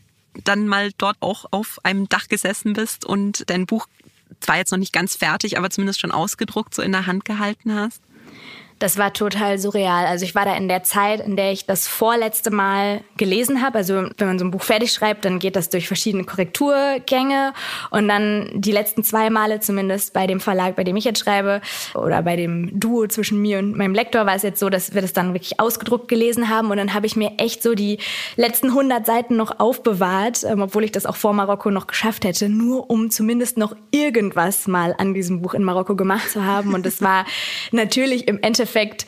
dann mal dort auch auf einem Dach gesessen bist und dein Buch zwar jetzt noch nicht ganz fertig, aber zumindest schon ausgedruckt so in der Hand gehalten hast? Das war total surreal. Also ich war da in der Zeit, in der ich das vorletzte Mal gelesen habe. Also wenn man so ein Buch fertig schreibt, dann geht das durch verschiedene Korrekturgänge und dann die letzten zwei Male zumindest bei dem Verlag, bei dem ich jetzt schreibe oder bei dem Duo zwischen mir und meinem Lektor war es jetzt so, dass wir das dann wirklich ausgedruckt gelesen haben und dann habe ich mir echt so die letzten 100 Seiten noch aufbewahrt, ähm, obwohl ich das auch vor Marokko noch geschafft hätte, nur um zumindest noch irgendwas mal an diesem Buch in Marokko gemacht zu haben und es war natürlich im Endeffekt Endeffekt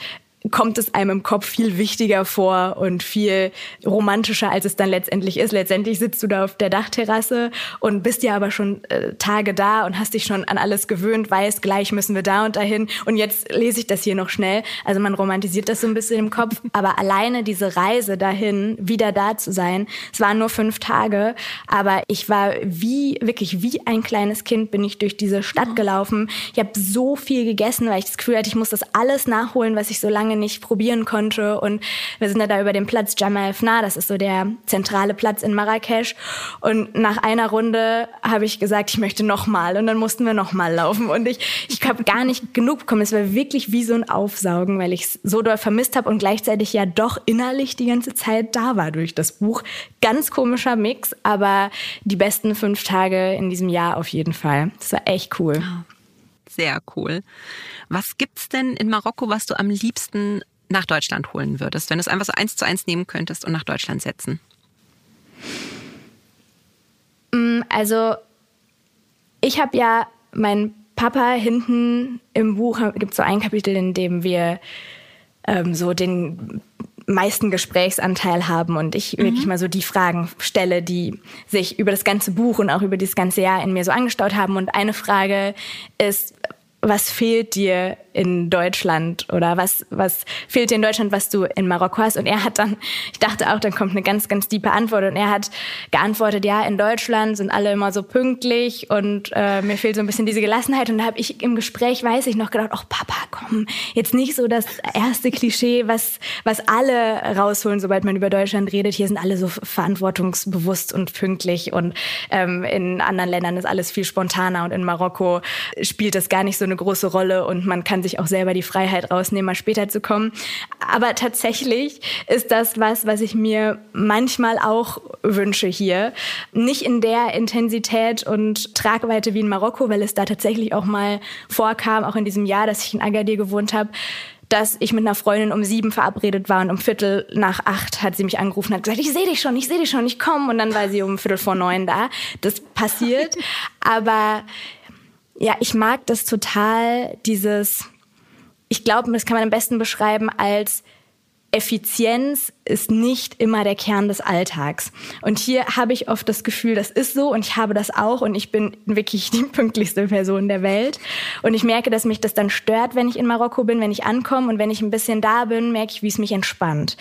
kommt es einem im Kopf viel wichtiger vor und viel romantischer, als es dann letztendlich ist. Letztendlich sitzt du da auf der Dachterrasse und bist ja aber schon äh, Tage da und hast dich schon an alles gewöhnt, weißt, gleich müssen wir da und dahin und jetzt lese ich das hier noch schnell. Also man romantisiert das so ein bisschen im Kopf, aber alleine diese Reise dahin, wieder da zu sein, es waren nur fünf Tage, aber ich war wie, wirklich wie ein kleines Kind bin ich durch diese Stadt gelaufen. Ich habe so viel gegessen, weil ich das Gefühl hatte, ich muss das alles nachholen, was ich so lange nicht probieren konnte. Und wir sind ja da über den Platz Jamal Fna, das ist so der zentrale Platz in Marrakesch. Und nach einer Runde habe ich gesagt, ich möchte nochmal. Und dann mussten wir nochmal laufen. Und ich, ich habe gar nicht genug bekommen. Es war wirklich wie so ein Aufsaugen, weil ich es so doll vermisst habe und gleichzeitig ja doch innerlich die ganze Zeit da war durch das Buch. Ganz komischer Mix, aber die besten fünf Tage in diesem Jahr auf jeden Fall. Das war echt cool. Sehr cool. Was gibt's denn in Marokko, was du am liebsten nach Deutschland holen würdest, wenn du es einfach so eins zu eins nehmen könntest und nach Deutschland setzen? Mm, also ich habe ja meinen Papa hinten im Buch gibt so ein Kapitel, in dem wir ähm, so den meisten Gesprächsanteil haben und ich mhm. wirklich mal so die Fragen stelle, die sich über das ganze Buch und auch über das ganze Jahr in mir so angestaut haben. Und eine Frage ist, was fehlt dir in Deutschland oder was, was fehlt dir in Deutschland, was du in Marokko hast? Und er hat dann, ich dachte auch, dann kommt eine ganz, ganz tiefe Antwort. Und er hat geantwortet, ja, in Deutschland sind alle immer so pünktlich und äh, mir fehlt so ein bisschen diese Gelassenheit. Und da habe ich im Gespräch, weiß ich noch, gedacht, ach Papa, komm, jetzt nicht so das erste Klischee, was, was alle rausholen, sobald man über Deutschland redet. Hier sind alle so verantwortungsbewusst und pünktlich und ähm, in anderen Ländern ist alles viel spontaner und in Marokko spielt das gar nicht so eine große Rolle und man kann sich auch selber die Freiheit rausnehmen, mal später zu kommen. Aber tatsächlich ist das was, was ich mir manchmal auch wünsche hier. Nicht in der Intensität und Tragweite wie in Marokko, weil es da tatsächlich auch mal vorkam, auch in diesem Jahr, dass ich in Agadir gewohnt habe, dass ich mit einer Freundin um sieben verabredet war und um Viertel nach acht hat sie mich angerufen und hat gesagt, ich sehe dich schon, ich sehe dich schon, ich komme. Und dann war sie um Viertel vor neun da. Das passiert. Aber ja, ich mag das total, dieses, ich glaube, das kann man am besten beschreiben als Effizienz ist nicht immer der Kern des Alltags. Und hier habe ich oft das Gefühl, das ist so und ich habe das auch und ich bin wirklich die pünktlichste Person der Welt. Und ich merke, dass mich das dann stört, wenn ich in Marokko bin, wenn ich ankomme und wenn ich ein bisschen da bin, merke ich, wie es mich entspannt.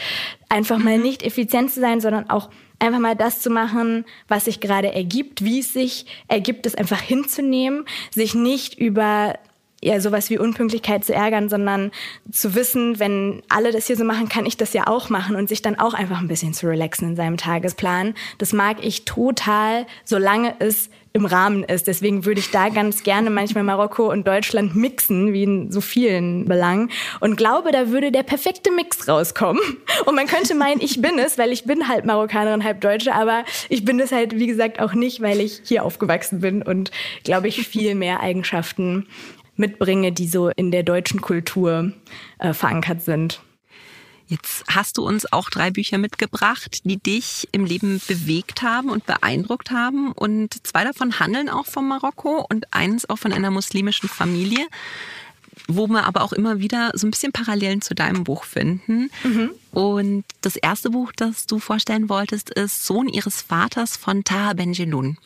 Einfach mal mhm. nicht effizient zu sein, sondern auch einfach mal das zu machen, was sich gerade ergibt, wie es sich ergibt, es einfach hinzunehmen, sich nicht über ja sowas wie Unpünktlichkeit zu ärgern, sondern zu wissen, wenn alle das hier so machen, kann ich das ja auch machen und sich dann auch einfach ein bisschen zu relaxen in seinem Tagesplan. Das mag ich total, solange es im Rahmen ist. Deswegen würde ich da ganz gerne manchmal Marokko und Deutschland mixen, wie in so vielen Belangen. Und glaube, da würde der perfekte Mix rauskommen. Und man könnte meinen, ich bin es, weil ich bin halb Marokkanerin, halb Deutsche. Aber ich bin es halt, wie gesagt, auch nicht, weil ich hier aufgewachsen bin und, glaube ich, viel mehr Eigenschaften mitbringe, die so in der deutschen Kultur äh, verankert sind. Jetzt hast du uns auch drei Bücher mitgebracht, die dich im Leben bewegt haben und beeindruckt haben. Und zwei davon handeln auch von Marokko und eins auch von einer muslimischen Familie, wo wir aber auch immer wieder so ein bisschen Parallelen zu deinem Buch finden. Mhm. Und das erste Buch, das du vorstellen wolltest, ist Sohn ihres Vaters von Taha Benjeloun.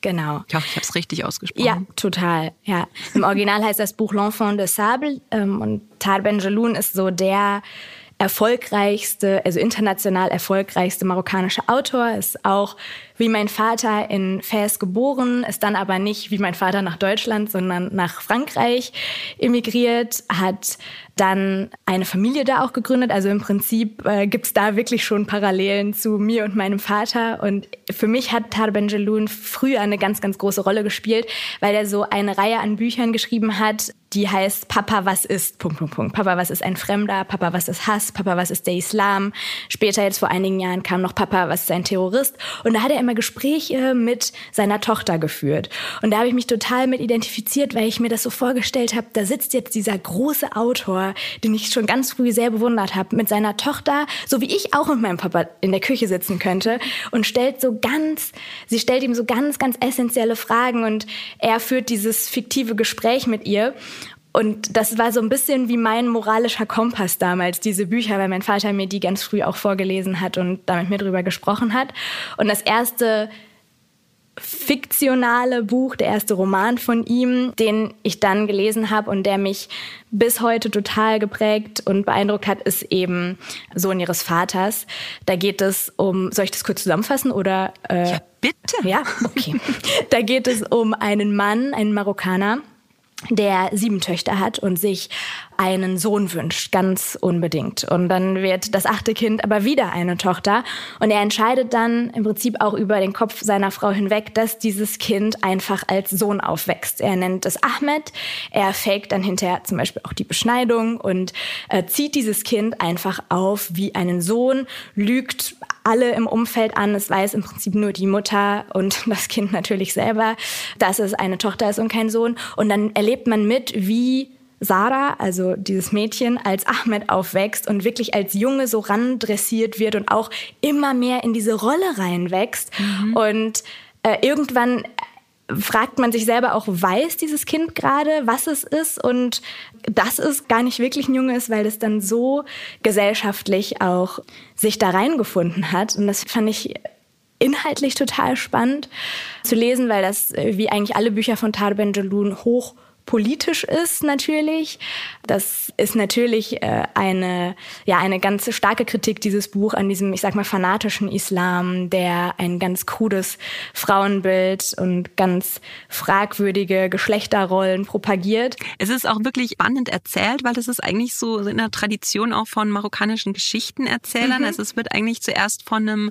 Genau. Ich hoffe, ich habe es richtig ausgesprochen. Ja, total. Ja. Im Original heißt das Buch L'Enfant de Sable ähm, und Taha Benjeloun ist so der erfolgreichste, also international erfolgreichste marokkanische Autor, ist auch wie mein Vater in Fès geboren, ist dann aber nicht wie mein Vater nach Deutschland, sondern nach Frankreich emigriert, hat dann eine Familie da auch gegründet. Also im Prinzip äh, gibt's da wirklich schon Parallelen zu mir und meinem Vater. Und für mich hat Tar Benjeloun früher eine ganz, ganz große Rolle gespielt, weil er so eine Reihe an Büchern geschrieben hat, die heißt Papa, was ist? Punkt, Punkt, Punkt. Papa, was ist ein Fremder? Papa, was ist Hass? Papa, was ist der Islam? Später, jetzt vor einigen Jahren, kam noch Papa, was ist ein Terrorist? Und da hat er immer Gespräche mit seiner Tochter geführt. Und da habe ich mich total mit identifiziert, weil ich mir das so vorgestellt habe, da sitzt jetzt dieser große Autor, den ich schon ganz früh sehr bewundert habe, mit seiner Tochter, so wie ich auch mit meinem Papa in der Küche sitzen könnte und stellt so ganz, sie stellt ihm so ganz, ganz essentielle Fragen und er führt dieses fiktive Gespräch mit ihr. Und das war so ein bisschen wie mein moralischer Kompass damals, diese Bücher, weil mein Vater mir die ganz früh auch vorgelesen hat und damit mir drüber gesprochen hat. Und das erste fiktionale Buch, der erste Roman von ihm, den ich dann gelesen habe und der mich bis heute total geprägt und beeindruckt hat, ist eben Sohn ihres Vaters. Da geht es um, soll ich das kurz zusammenfassen oder? Äh, ja, bitte. Ja, okay. da geht es um einen Mann, einen Marokkaner, der sieben Töchter hat und sich einen Sohn wünscht, ganz unbedingt. Und dann wird das achte Kind aber wieder eine Tochter. Und er entscheidet dann im Prinzip auch über den Kopf seiner Frau hinweg, dass dieses Kind einfach als Sohn aufwächst. Er nennt es Ahmed. Er faked dann hinterher zum Beispiel auch die Beschneidung und äh, zieht dieses Kind einfach auf wie einen Sohn, lügt alle im Umfeld an. Es weiß im Prinzip nur die Mutter und das Kind natürlich selber, dass es eine Tochter ist und kein Sohn. Und dann erlebt man mit, wie Sarah, also dieses Mädchen, als Ahmed aufwächst und wirklich als Junge so randressiert wird und auch immer mehr in diese Rolle reinwächst. Mhm. Und äh, irgendwann fragt man sich selber auch, weiß dieses Kind gerade, was es ist und dass es gar nicht wirklich ein Junge ist, weil es dann so gesellschaftlich auch sich da reingefunden hat. Und das fand ich inhaltlich total spannend zu lesen, weil das, äh, wie eigentlich alle Bücher von Tar Benjeloun, hoch politisch ist natürlich. Das ist natürlich äh, eine, ja, eine ganz starke Kritik dieses Buch an diesem, ich sag mal, fanatischen Islam, der ein ganz krudes Frauenbild und ganz fragwürdige Geschlechterrollen propagiert. Es ist auch wirklich spannend erzählt, weil es ist eigentlich so in der Tradition auch von marokkanischen Geschichtenerzählern. Mhm. Also es wird eigentlich zuerst von einem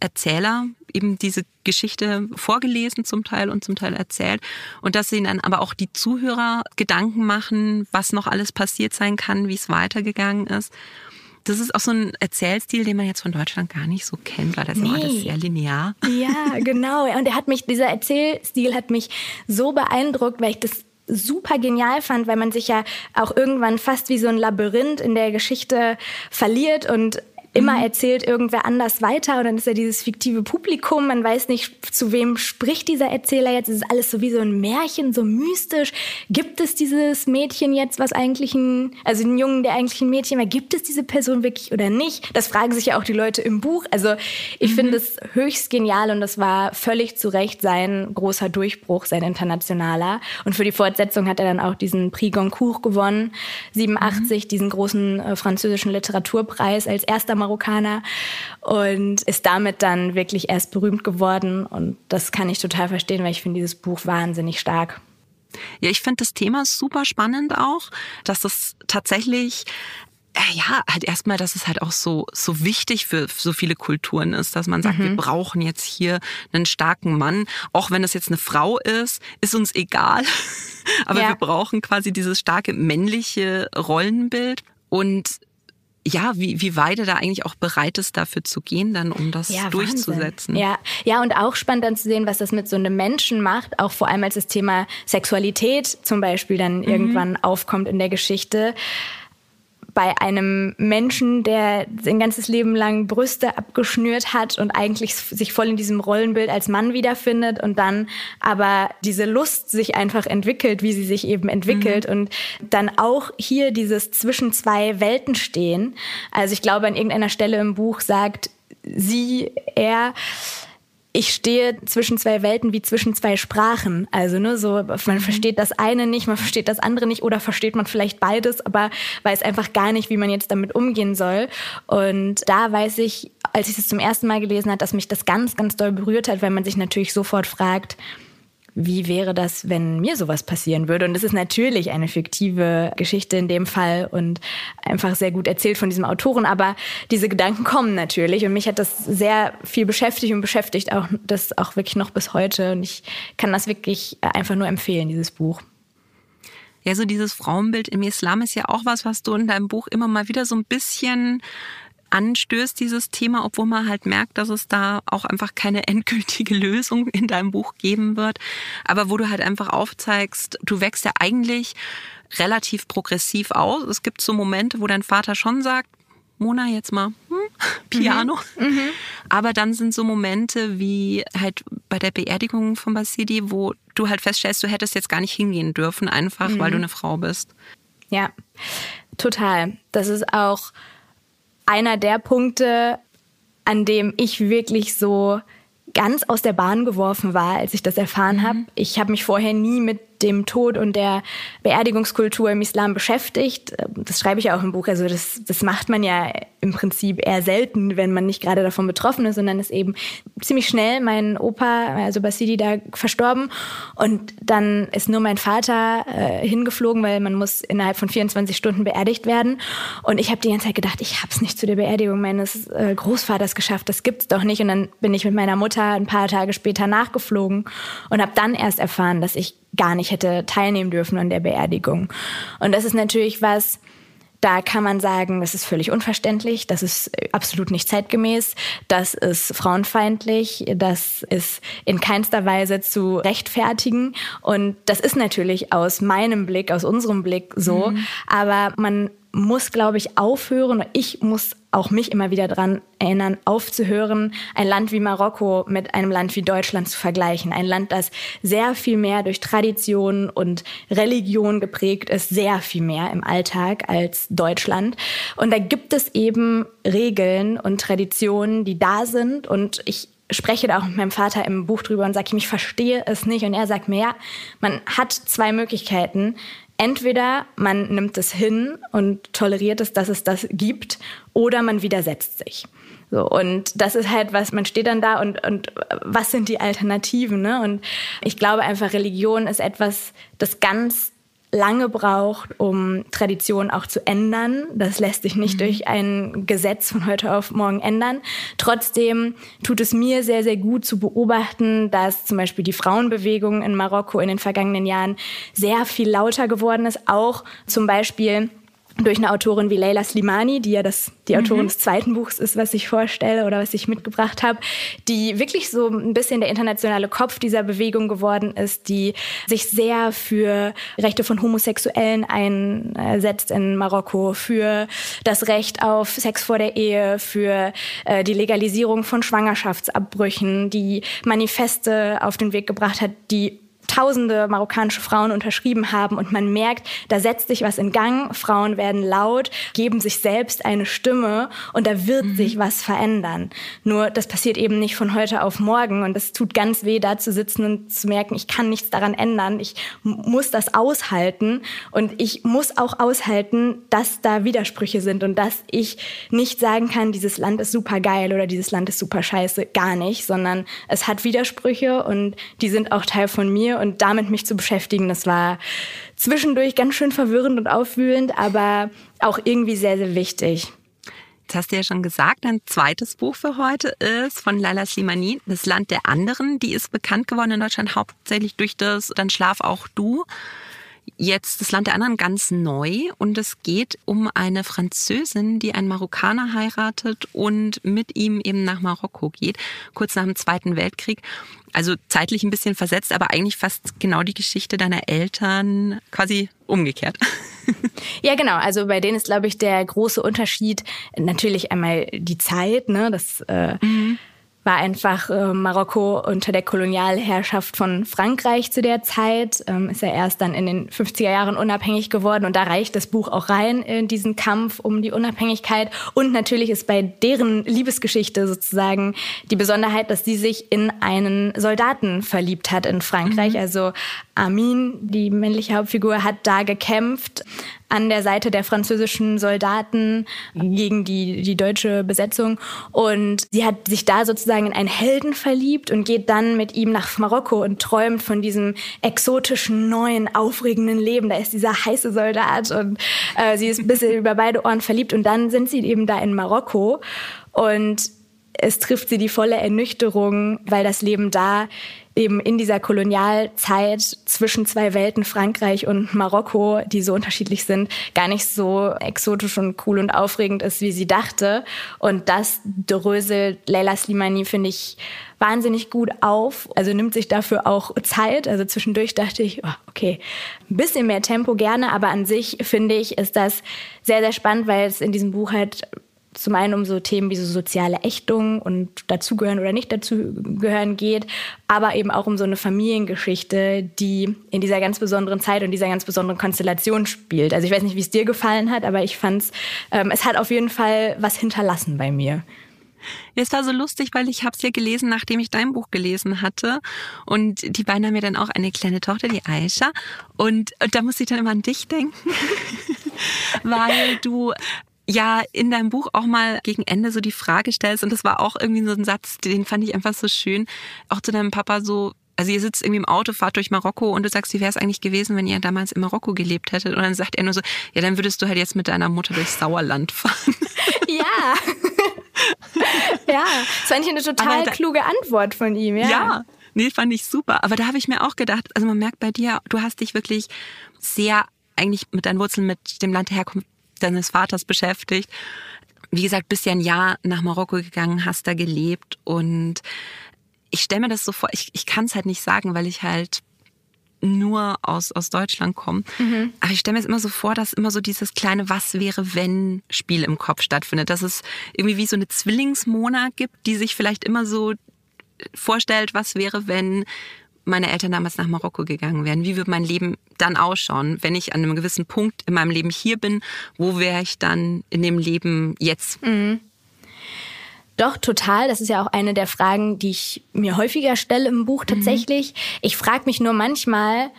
Erzähler eben diese Geschichte vorgelesen zum Teil und zum Teil erzählt und dass sie dann aber auch die Zuhörer Gedanken machen, was noch alles passiert sein kann, wie es weitergegangen ist. Das ist auch so ein Erzählstil, den man jetzt von Deutschland gar nicht so kennt, weil das nee. ist alles sehr linear. Ja, genau. Und er hat mich, dieser Erzählstil hat mich so beeindruckt, weil ich das super genial fand, weil man sich ja auch irgendwann fast wie so ein Labyrinth in der Geschichte verliert und immer mhm. erzählt irgendwer anders weiter und dann ist ja dieses fiktive Publikum, man weiß nicht, zu wem spricht dieser Erzähler jetzt, es ist alles so wie so ein Märchen, so mystisch. Gibt es dieses Mädchen jetzt, was eigentlich ein, also ein Jungen, der eigentlich ein Mädchen war, gibt es diese Person wirklich oder nicht? Das fragen sich ja auch die Leute im Buch. Also ich mhm. finde es höchst genial und das war völlig zu Recht sein großer Durchbruch, sein internationaler. Und für die Fortsetzung hat er dann auch diesen Prix Goncourt gewonnen, 87, mhm. diesen großen äh, französischen Literaturpreis als erster Marokkaner und ist damit dann wirklich erst berühmt geworden. Und das kann ich total verstehen, weil ich finde dieses Buch wahnsinnig stark. Ja, ich finde das Thema super spannend auch, dass das tatsächlich äh, ja, halt erstmal, dass es halt auch so, so wichtig für so viele Kulturen ist, dass man sagt, mhm. wir brauchen jetzt hier einen starken Mann. Auch wenn es jetzt eine Frau ist, ist uns egal. Aber ja. wir brauchen quasi dieses starke männliche Rollenbild. Und ja, wie, wie weit er da eigentlich auch bereit ist, dafür zu gehen, dann um das ja, durchzusetzen. Ja, ja, und auch spannend dann zu sehen, was das mit so einem Menschen macht, auch vor allem als das Thema Sexualität zum Beispiel dann mhm. irgendwann aufkommt in der Geschichte bei einem Menschen, der sein ganzes Leben lang Brüste abgeschnürt hat und eigentlich sich voll in diesem Rollenbild als Mann wiederfindet und dann aber diese Lust sich einfach entwickelt, wie sie sich eben entwickelt mhm. und dann auch hier dieses zwischen zwei Welten stehen. Also ich glaube, an irgendeiner Stelle im Buch sagt sie, er, ich stehe zwischen zwei Welten wie zwischen zwei Sprachen. Also ne, so man mhm. versteht das eine nicht, man versteht das andere nicht oder versteht man vielleicht beides, aber weiß einfach gar nicht, wie man jetzt damit umgehen soll. Und da weiß ich, als ich es zum ersten Mal gelesen habe, dass mich das ganz, ganz doll berührt hat, weil man sich natürlich sofort fragt, wie wäre das, wenn mir sowas passieren würde? Und es ist natürlich eine fiktive Geschichte in dem Fall und einfach sehr gut erzählt von diesem Autoren, aber diese Gedanken kommen natürlich und mich hat das sehr viel beschäftigt und beschäftigt auch das auch wirklich noch bis heute und ich kann das wirklich einfach nur empfehlen, dieses Buch. Ja, so dieses Frauenbild im Islam ist ja auch was, was du in deinem Buch immer mal wieder so ein bisschen anstößt, dieses Thema, obwohl man halt merkt, dass es da auch einfach keine endgültige Lösung in deinem Buch geben wird. Aber wo du halt einfach aufzeigst, du wächst ja eigentlich relativ progressiv aus. Es gibt so Momente, wo dein Vater schon sagt, Mona, jetzt mal hm, Piano. Mhm. Mhm. Aber dann sind so Momente wie halt bei der Beerdigung von Basidi, wo du halt feststellst, du hättest jetzt gar nicht hingehen dürfen, einfach mhm. weil du eine Frau bist. Ja, total. Das ist auch einer der Punkte, an dem ich wirklich so ganz aus der Bahn geworfen war, als ich das erfahren mhm. habe. Ich habe mich vorher nie mit dem Tod und der Beerdigungskultur im Islam beschäftigt. Das schreibe ich auch im Buch. Also das, das macht man ja im Prinzip eher selten, wenn man nicht gerade davon betroffen ist, sondern ist eben ziemlich schnell mein Opa, also Basidi, da verstorben. Und dann ist nur mein Vater äh, hingeflogen, weil man muss innerhalb von 24 Stunden beerdigt werden. Und ich habe die ganze Zeit gedacht, ich habe es nicht zu der Beerdigung meines äh, Großvaters geschafft. Das gibt's doch nicht. Und dann bin ich mit meiner Mutter ein paar Tage später nachgeflogen und habe dann erst erfahren, dass ich gar nicht hätte teilnehmen dürfen an der Beerdigung. Und das ist natürlich was, da kann man sagen, das ist völlig unverständlich, das ist absolut nicht zeitgemäß, das ist frauenfeindlich, das ist in keinster Weise zu rechtfertigen. Und das ist natürlich aus meinem Blick, aus unserem Blick so. Mhm. Aber man muss, glaube ich, aufhören. Ich muss auch mich immer wieder daran erinnern, aufzuhören, ein Land wie Marokko mit einem Land wie Deutschland zu vergleichen. Ein Land, das sehr viel mehr durch Tradition und Religion geprägt ist, sehr viel mehr im Alltag als Deutschland. Und da gibt es eben Regeln und Traditionen, die da sind. Und ich spreche da auch mit meinem Vater im Buch drüber und sage ihm, ich verstehe es nicht. Und er sagt mir, ja, man hat zwei Möglichkeiten. Entweder man nimmt es hin und toleriert es, dass es das gibt, oder man widersetzt sich. So, und das ist halt was, man steht dann da und, und was sind die Alternativen? Ne? Und ich glaube einfach, Religion ist etwas, das ganz lange braucht, um Tradition auch zu ändern. Das lässt sich nicht mhm. durch ein Gesetz von heute auf morgen ändern. Trotzdem tut es mir sehr, sehr gut zu beobachten, dass zum Beispiel die Frauenbewegung in Marokko in den vergangenen Jahren sehr viel lauter geworden ist. Auch zum Beispiel durch eine Autorin wie Leila Slimani, die ja das, die Autorin mhm. des zweiten Buchs ist, was ich vorstelle oder was ich mitgebracht habe, die wirklich so ein bisschen der internationale Kopf dieser Bewegung geworden ist, die sich sehr für Rechte von Homosexuellen einsetzt in Marokko, für das Recht auf Sex vor der Ehe, für äh, die Legalisierung von Schwangerschaftsabbrüchen, die Manifeste auf den Weg gebracht hat, die tausende marokkanische Frauen unterschrieben haben und man merkt, da setzt sich was in Gang, Frauen werden laut, geben sich selbst eine Stimme und da wird mhm. sich was verändern. Nur das passiert eben nicht von heute auf morgen und es tut ganz weh, da zu sitzen und zu merken, ich kann nichts daran ändern, ich muss das aushalten und ich muss auch aushalten, dass da Widersprüche sind und dass ich nicht sagen kann, dieses Land ist super geil oder dieses Land ist super scheiße, gar nicht, sondern es hat Widersprüche und die sind auch Teil von mir und damit mich zu beschäftigen, das war zwischendurch ganz schön verwirrend und aufwühlend, aber auch irgendwie sehr, sehr wichtig. Jetzt hast du ja schon gesagt, dein zweites Buch für heute ist von Laila Slimani, Das Land der anderen. Die ist bekannt geworden in Deutschland hauptsächlich durch das Dann schlaf auch du jetzt das Land der anderen ganz neu und es geht um eine Französin, die einen Marokkaner heiratet und mit ihm eben nach Marokko geht, kurz nach dem Zweiten Weltkrieg. Also zeitlich ein bisschen versetzt, aber eigentlich fast genau die Geschichte deiner Eltern quasi umgekehrt. Ja, genau. Also bei denen ist, glaube ich, der große Unterschied natürlich einmal die Zeit. Ne? Das äh, mhm war einfach äh, Marokko unter der Kolonialherrschaft von Frankreich zu der Zeit. Ähm, ist er erst dann in den 50er Jahren unabhängig geworden und da reicht das Buch auch rein in diesen Kampf um die Unabhängigkeit. Und natürlich ist bei deren Liebesgeschichte sozusagen die Besonderheit, dass sie sich in einen Soldaten verliebt hat in Frankreich. Mhm. Also Armin, die männliche Hauptfigur, hat da gekämpft an der Seite der französischen Soldaten gegen die, die deutsche Besetzung. Und sie hat sich da sozusagen in einen Helden verliebt und geht dann mit ihm nach Marokko und träumt von diesem exotischen, neuen, aufregenden Leben. Da ist dieser heiße Soldat und äh, sie ist ein bisschen über beide Ohren verliebt. Und dann sind sie eben da in Marokko und es trifft sie die volle Ernüchterung, weil das Leben da eben in dieser Kolonialzeit zwischen zwei Welten, Frankreich und Marokko, die so unterschiedlich sind, gar nicht so exotisch und cool und aufregend ist, wie sie dachte. Und das dröselt Leila Slimani, finde ich, wahnsinnig gut auf. Also nimmt sich dafür auch Zeit. Also zwischendurch dachte ich, oh, okay, ein bisschen mehr Tempo gerne, aber an sich finde ich, ist das sehr, sehr spannend, weil es in diesem Buch halt zum einen um so Themen wie so soziale Ächtung und dazugehören oder nicht dazugehören geht, aber eben auch um so eine Familiengeschichte, die in dieser ganz besonderen Zeit und dieser ganz besonderen Konstellation spielt. Also ich weiß nicht, wie es dir gefallen hat, aber ich fand es, ähm, es hat auf jeden Fall was hinterlassen bei mir. Es war so lustig, weil ich habe es ja gelesen, nachdem ich dein Buch gelesen hatte. Und die beiden haben ja dann auch eine kleine Tochter, die Aisha. Und, und da musste ich dann immer an dich denken, weil du ja in deinem Buch auch mal gegen Ende so die Frage stellst. Und das war auch irgendwie so ein Satz, den fand ich einfach so schön. Auch zu deinem Papa so, also ihr sitzt irgendwie im Auto, fahrt durch Marokko und du sagst, wie wäre es eigentlich gewesen, wenn ihr damals in Marokko gelebt hättet? Und dann sagt er nur so, ja, dann würdest du halt jetzt mit deiner Mutter durchs Sauerland fahren. Ja. ja, das fand ich eine total da, kluge Antwort von ihm, ja. Ja, nee, fand ich super. Aber da habe ich mir auch gedacht, also man merkt bei dir, du hast dich wirklich sehr eigentlich mit deinen Wurzeln, mit dem Land der Herkunft deines Vaters beschäftigt. Wie gesagt, bist ja ein Jahr nach Marokko gegangen, hast da gelebt und ich stelle mir das so vor, ich, ich kann es halt nicht sagen, weil ich halt nur aus, aus Deutschland komme. Mhm. Aber ich stelle mir jetzt immer so vor, dass immer so dieses kleine Was wäre, wenn Spiel im Kopf stattfindet. Dass es irgendwie wie so eine Zwillingsmona gibt, die sich vielleicht immer so vorstellt, was wäre, wenn meine Eltern damals nach Marokko gegangen wären? Wie würde mein Leben dann ausschauen, wenn ich an einem gewissen Punkt in meinem Leben hier bin? Wo wäre ich dann in dem Leben jetzt? Mhm. Doch, total. Das ist ja auch eine der Fragen, die ich mir häufiger stelle im Buch tatsächlich. Mhm. Ich frage mich nur manchmal,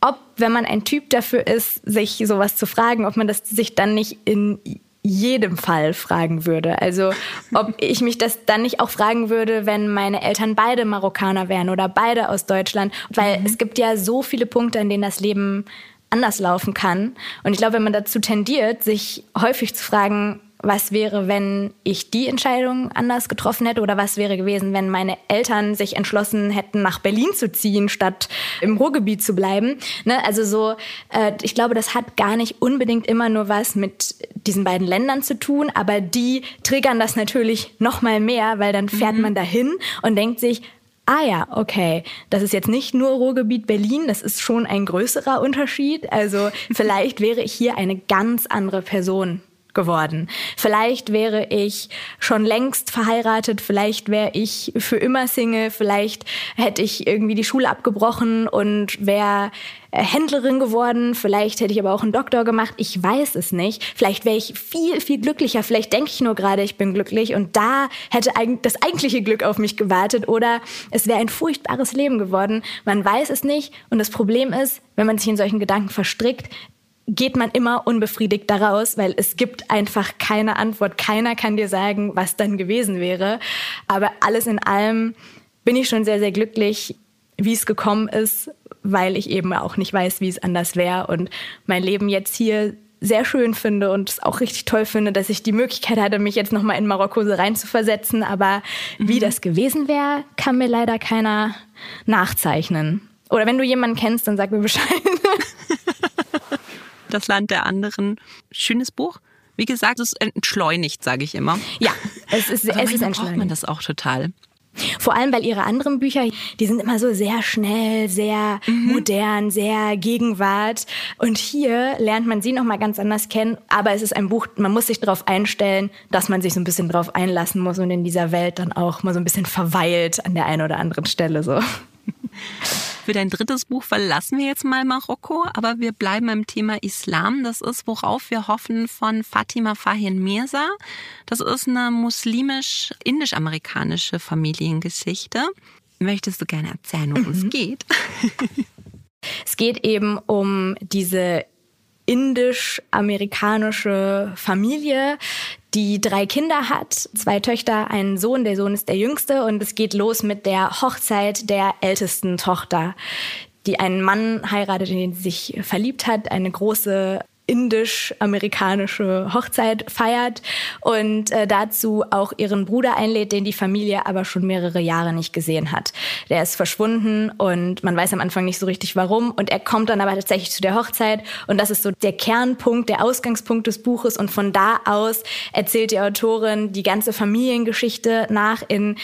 ob, wenn man ein Typ dafür ist, sich sowas zu fragen, ob man das sich dann nicht in jedem Fall fragen würde. Also ob ich mich das dann nicht auch fragen würde, wenn meine Eltern beide Marokkaner wären oder beide aus Deutschland. Weil mhm. es gibt ja so viele Punkte, an denen das Leben anders laufen kann. Und ich glaube, wenn man dazu tendiert, sich häufig zu fragen, was wäre, wenn ich die Entscheidung anders getroffen hätte oder was wäre gewesen, wenn meine Eltern sich entschlossen hätten, nach Berlin zu ziehen, statt im Ruhrgebiet zu bleiben. Ne? Also so, äh, ich glaube, das hat gar nicht unbedingt immer nur was mit diesen beiden Ländern zu tun, aber die triggern das natürlich noch mal mehr, weil dann fährt mhm. man dahin und denkt sich, Ah ja, okay. Das ist jetzt nicht nur Ruhrgebiet Berlin, das ist schon ein größerer Unterschied. Also vielleicht wäre ich hier eine ganz andere Person geworden. Vielleicht wäre ich schon längst verheiratet, vielleicht wäre ich für immer Single, vielleicht hätte ich irgendwie die Schule abgebrochen und wäre äh, Händlerin geworden, vielleicht hätte ich aber auch einen Doktor gemacht, ich weiß es nicht. Vielleicht wäre ich viel, viel glücklicher, vielleicht denke ich nur gerade, ich bin glücklich und da hätte das eigentliche Glück auf mich gewartet oder es wäre ein furchtbares Leben geworden. Man weiß es nicht und das Problem ist, wenn man sich in solchen Gedanken verstrickt, geht man immer unbefriedigt daraus, weil es gibt einfach keine Antwort. Keiner kann dir sagen, was dann gewesen wäre. Aber alles in allem bin ich schon sehr, sehr glücklich, wie es gekommen ist, weil ich eben auch nicht weiß, wie es anders wäre und mein Leben jetzt hier sehr schön finde und es auch richtig toll finde, dass ich die Möglichkeit hatte, mich jetzt nochmal in Marokko reinzuversetzen. Aber mhm. wie das gewesen wäre, kann mir leider keiner nachzeichnen. Oder wenn du jemanden kennst, dann sag mir Bescheid. Das Land der anderen. Schönes Buch. Wie gesagt, es entschleunigt, sage ich immer. Ja, es ist, es ist entschleunigt. braucht man das auch total. Vor allem, weil ihre anderen Bücher, die sind immer so sehr schnell, sehr mhm. modern, sehr Gegenwart. Und hier lernt man sie nochmal ganz anders kennen. Aber es ist ein Buch, man muss sich darauf einstellen, dass man sich so ein bisschen darauf einlassen muss und in dieser Welt dann auch mal so ein bisschen verweilt an der einen oder anderen Stelle so. Für dein drittes Buch verlassen wir jetzt mal Marokko, aber wir bleiben beim Thema Islam. Das ist, worauf wir hoffen, von Fatima Fahin Mirza. Das ist eine muslimisch-indisch-amerikanische Familiengeschichte. Möchtest du gerne erzählen, worum mhm. es geht? Es geht eben um diese indisch-amerikanische Familie, die drei Kinder hat, zwei Töchter, einen Sohn. Der Sohn ist der jüngste und es geht los mit der Hochzeit der ältesten Tochter, die einen Mann heiratet, in den sie sich verliebt hat, eine große indisch-amerikanische Hochzeit feiert und äh, dazu auch ihren Bruder einlädt, den die Familie aber schon mehrere Jahre nicht gesehen hat. Der ist verschwunden und man weiß am Anfang nicht so richtig warum und er kommt dann aber tatsächlich zu der Hochzeit und das ist so der Kernpunkt, der Ausgangspunkt des Buches und von da aus erzählt die Autorin die ganze Familiengeschichte nach in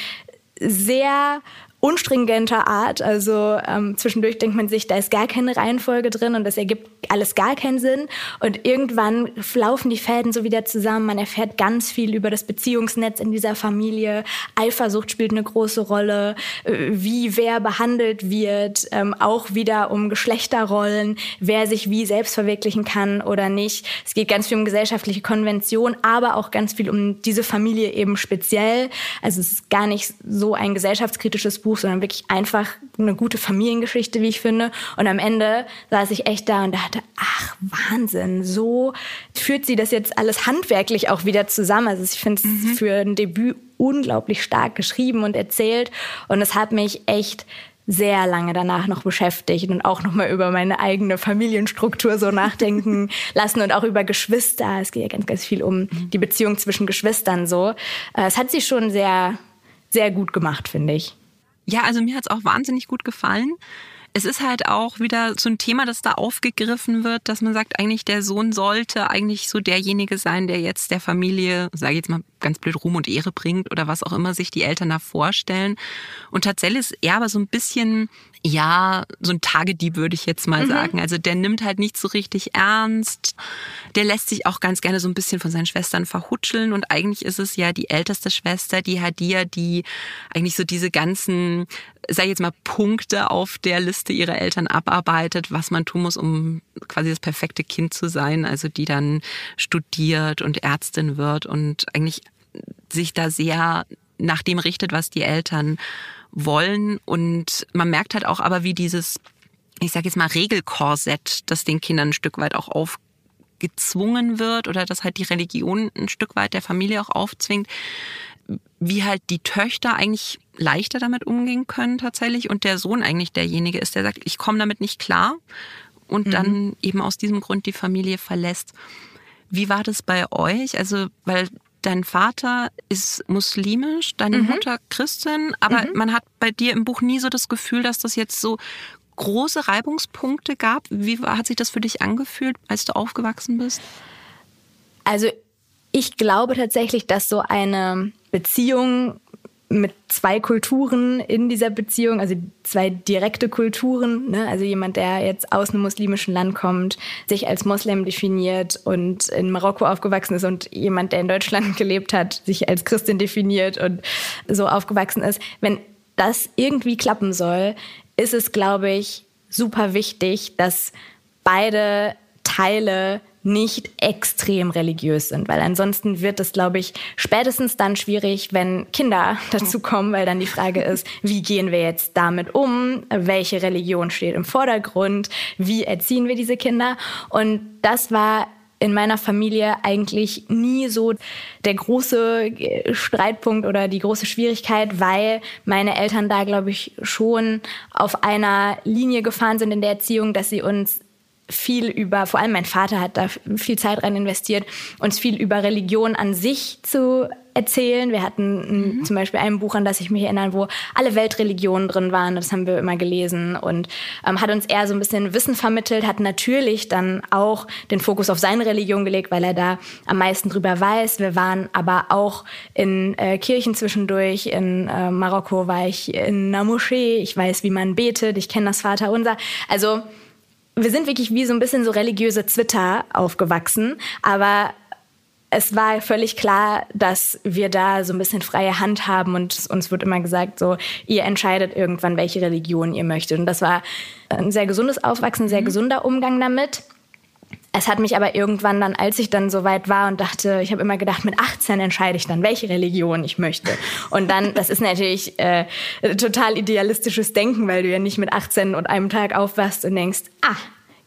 sehr unstringenter Art. Also ähm, zwischendurch denkt man sich, da ist gar keine Reihenfolge drin und das ergibt alles gar keinen Sinn. Und irgendwann laufen die Fäden so wieder zusammen. Man erfährt ganz viel über das Beziehungsnetz in dieser Familie. Eifersucht spielt eine große Rolle, äh, wie wer behandelt wird, ähm, auch wieder um Geschlechterrollen, wer sich wie selbst verwirklichen kann oder nicht. Es geht ganz viel um gesellschaftliche Konvention, aber auch ganz viel um diese Familie eben speziell. Also es ist gar nicht so ein gesellschaftskritisches Buch, sondern wirklich einfach eine gute Familiengeschichte, wie ich finde. Und am Ende saß ich echt da und dachte, ach Wahnsinn, so führt sie das jetzt alles handwerklich auch wieder zusammen. Also ich finde es mhm. für ein Debüt unglaublich stark geschrieben und erzählt. Und es hat mich echt sehr lange danach noch beschäftigt und auch nochmal über meine eigene Familienstruktur so nachdenken lassen und auch über Geschwister. Es geht ja ganz, ganz viel um die Beziehung zwischen Geschwistern so. Äh, es hat sie schon sehr, sehr gut gemacht, finde ich. Ja, also mir hat es auch wahnsinnig gut gefallen. Es ist halt auch wieder so ein Thema, das da aufgegriffen wird, dass man sagt, eigentlich der Sohn sollte eigentlich so derjenige sein, der jetzt der Familie, sage ich jetzt mal ganz blöd, Ruhm und Ehre bringt oder was auch immer sich die Eltern da vorstellen. Und tatsächlich ist er aber so ein bisschen, ja, so ein Tagedieb würde ich jetzt mal mhm. sagen. Also der nimmt halt nicht so richtig ernst. Der lässt sich auch ganz gerne so ein bisschen von seinen Schwestern verhutscheln. Und eigentlich ist es ja die älteste Schwester, die Hadia, die eigentlich so diese ganzen, sag ich jetzt mal, Punkte auf der Liste ihrer Eltern abarbeitet, was man tun muss, um quasi das perfekte Kind zu sein. Also die dann studiert und Ärztin wird und eigentlich sich da sehr nach dem richtet, was die Eltern wollen. Und man merkt halt auch aber, wie dieses, ich sage jetzt mal, Regelkorsett, das den Kindern ein Stück weit auch aufgezwungen wird oder das halt die Religion ein Stück weit der Familie auch aufzwingt, wie halt die Töchter eigentlich leichter damit umgehen können tatsächlich und der Sohn eigentlich derjenige ist, der sagt, ich komme damit nicht klar und mhm. dann eben aus diesem Grund die Familie verlässt. Wie war das bei euch? Also, weil dein Vater ist muslimisch, deine mhm. Mutter Christin, aber mhm. man hat bei dir im Buch nie so das Gefühl, dass das jetzt so große Reibungspunkte gab. Wie hat sich das für dich angefühlt, als du aufgewachsen bist? Also ich glaube tatsächlich, dass so eine Beziehung mit zwei Kulturen in dieser Beziehung, also zwei direkte Kulturen, ne? also jemand, der jetzt aus einem muslimischen Land kommt, sich als Moslem definiert und in Marokko aufgewachsen ist und jemand, der in Deutschland gelebt hat, sich als Christin definiert und so aufgewachsen ist. Wenn das irgendwie klappen soll, ist es, glaube ich, super wichtig, dass beide Teile nicht extrem religiös sind, weil ansonsten wird es, glaube ich, spätestens dann schwierig, wenn Kinder dazu kommen, weil dann die Frage ist, wie gehen wir jetzt damit um? Welche Religion steht im Vordergrund? Wie erziehen wir diese Kinder? Und das war in meiner Familie eigentlich nie so der große äh, Streitpunkt oder die große Schwierigkeit, weil meine Eltern da, glaube ich, schon auf einer Linie gefahren sind in der Erziehung, dass sie uns viel über, vor allem mein Vater hat da viel Zeit rein investiert, uns viel über Religion an sich zu erzählen. Wir hatten mhm. zum Beispiel ein Buch, an das ich mich erinnere, wo alle Weltreligionen drin waren. Das haben wir immer gelesen und ähm, hat uns eher so ein bisschen Wissen vermittelt, hat natürlich dann auch den Fokus auf seine Religion gelegt, weil er da am meisten drüber weiß. Wir waren aber auch in äh, Kirchen zwischendurch. In äh, Marokko war ich in einer Moschee. Ich weiß, wie man betet. Ich kenne das Vaterunser. Also wir sind wirklich wie so ein bisschen so religiöse Twitter aufgewachsen, aber es war völlig klar, dass wir da so ein bisschen freie Hand haben und uns wird immer gesagt, so, ihr entscheidet irgendwann, welche Religion ihr möchtet. Und das war ein sehr gesundes Aufwachsen, ein sehr mhm. gesunder Umgang damit. Es hat mich aber irgendwann dann, als ich dann so weit war und dachte, ich habe immer gedacht, mit 18 entscheide ich dann, welche Religion ich möchte. Und dann, das ist natürlich äh, total idealistisches Denken, weil du ja nicht mit 18 und einem Tag aufwachst und denkst, ah,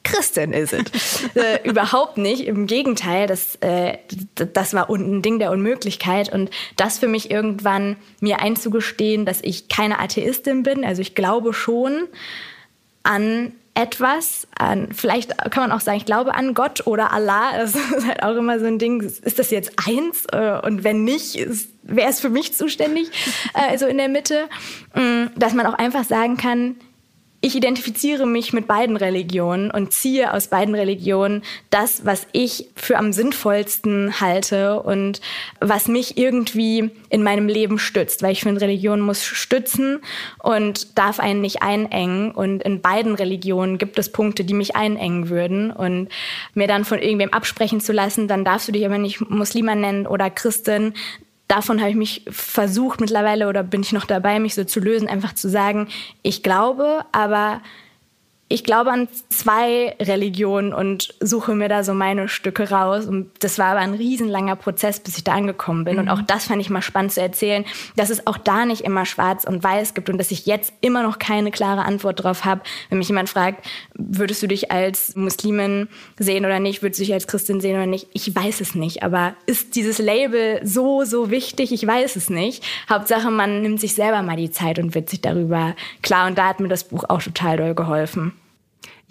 Christin ist es. äh, überhaupt nicht. Im Gegenteil, das, äh, das war ein Ding der Unmöglichkeit. Und das für mich irgendwann mir einzugestehen, dass ich keine Atheistin bin. Also ich glaube schon an etwas, an, vielleicht kann man auch sagen, ich glaube an Gott oder Allah. Das ist halt auch immer so ein Ding. Ist das jetzt eins? Äh, und wenn nicht, wer ist für mich zuständig? Also in der Mitte. Mm, dass man auch einfach sagen kann, ich identifiziere mich mit beiden Religionen und ziehe aus beiden Religionen das, was ich für am sinnvollsten halte und was mich irgendwie in meinem Leben stützt, weil ich finde, Religion muss stützen und darf einen nicht einengen. Und in beiden Religionen gibt es Punkte, die mich einengen würden. Und mir dann von irgendwem absprechen zu lassen, dann darfst du dich aber nicht Muslima nennen oder Christin, davon habe ich mich versucht mittlerweile oder bin ich noch dabei, mich so zu lösen, einfach zu sagen, ich glaube, aber ich glaube an zwei Religionen und suche mir da so meine Stücke raus. Und das war aber ein riesenlanger Prozess, bis ich da angekommen bin. Mhm. Und auch das fand ich mal spannend zu erzählen, dass es auch da nicht immer schwarz und weiß gibt und dass ich jetzt immer noch keine klare Antwort drauf habe. Wenn mich jemand fragt, würdest du dich als Muslimin sehen oder nicht, würdest du dich als Christin sehen oder nicht? Ich weiß es nicht. Aber ist dieses Label so, so wichtig? Ich weiß es nicht. Hauptsache, man nimmt sich selber mal die Zeit und wird sich darüber klar. Und da hat mir das Buch auch total doll geholfen.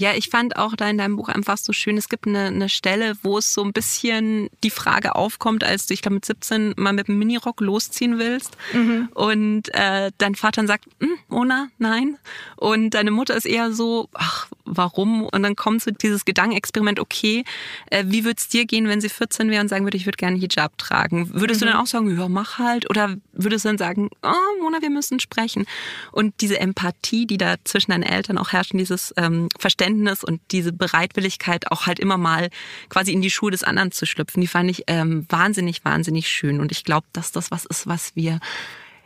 Ja, ich fand auch da in deinem Buch einfach so schön, es gibt eine, eine Stelle, wo es so ein bisschen die Frage aufkommt, als du, ich glaube mit 17 mal mit dem Minirock losziehen willst mhm. und äh, dein Vater dann sagt, hm, Mona, nein. Und deine Mutter ist eher so, ach, warum? Und dann kommt so dieses Gedankenexperiment, okay, äh, wie würde es dir gehen, wenn sie 14 wäre und sagen würde, ich würde gerne Hijab tragen? Würdest mhm. du dann auch sagen, ja, mach halt? Oder würdest du dann sagen, oh, Mona, wir müssen sprechen? Und diese Empathie, die da zwischen deinen Eltern auch herrscht, dieses ähm, Verständnis, Verständnis und diese Bereitwilligkeit auch halt immer mal quasi in die Schuhe des anderen zu schlüpfen, die fand ich ähm, wahnsinnig, wahnsinnig schön. Und ich glaube, dass das was ist, was wir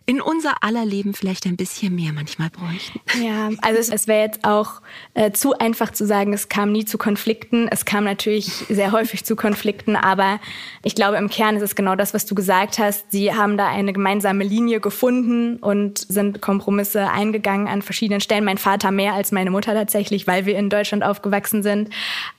in unser aller Leben vielleicht ein bisschen mehr manchmal bräuchten. Ja, also es, es wäre jetzt auch äh, zu einfach zu sagen, es kam nie zu Konflikten. Es kam natürlich sehr häufig zu Konflikten, aber ich glaube, im Kern ist es genau das, was du gesagt hast. Sie haben da eine gemeinsame Linie gefunden und sind Kompromisse eingegangen an verschiedenen Stellen. Mein Vater mehr als meine Mutter tatsächlich, weil wir in Deutschland aufgewachsen sind.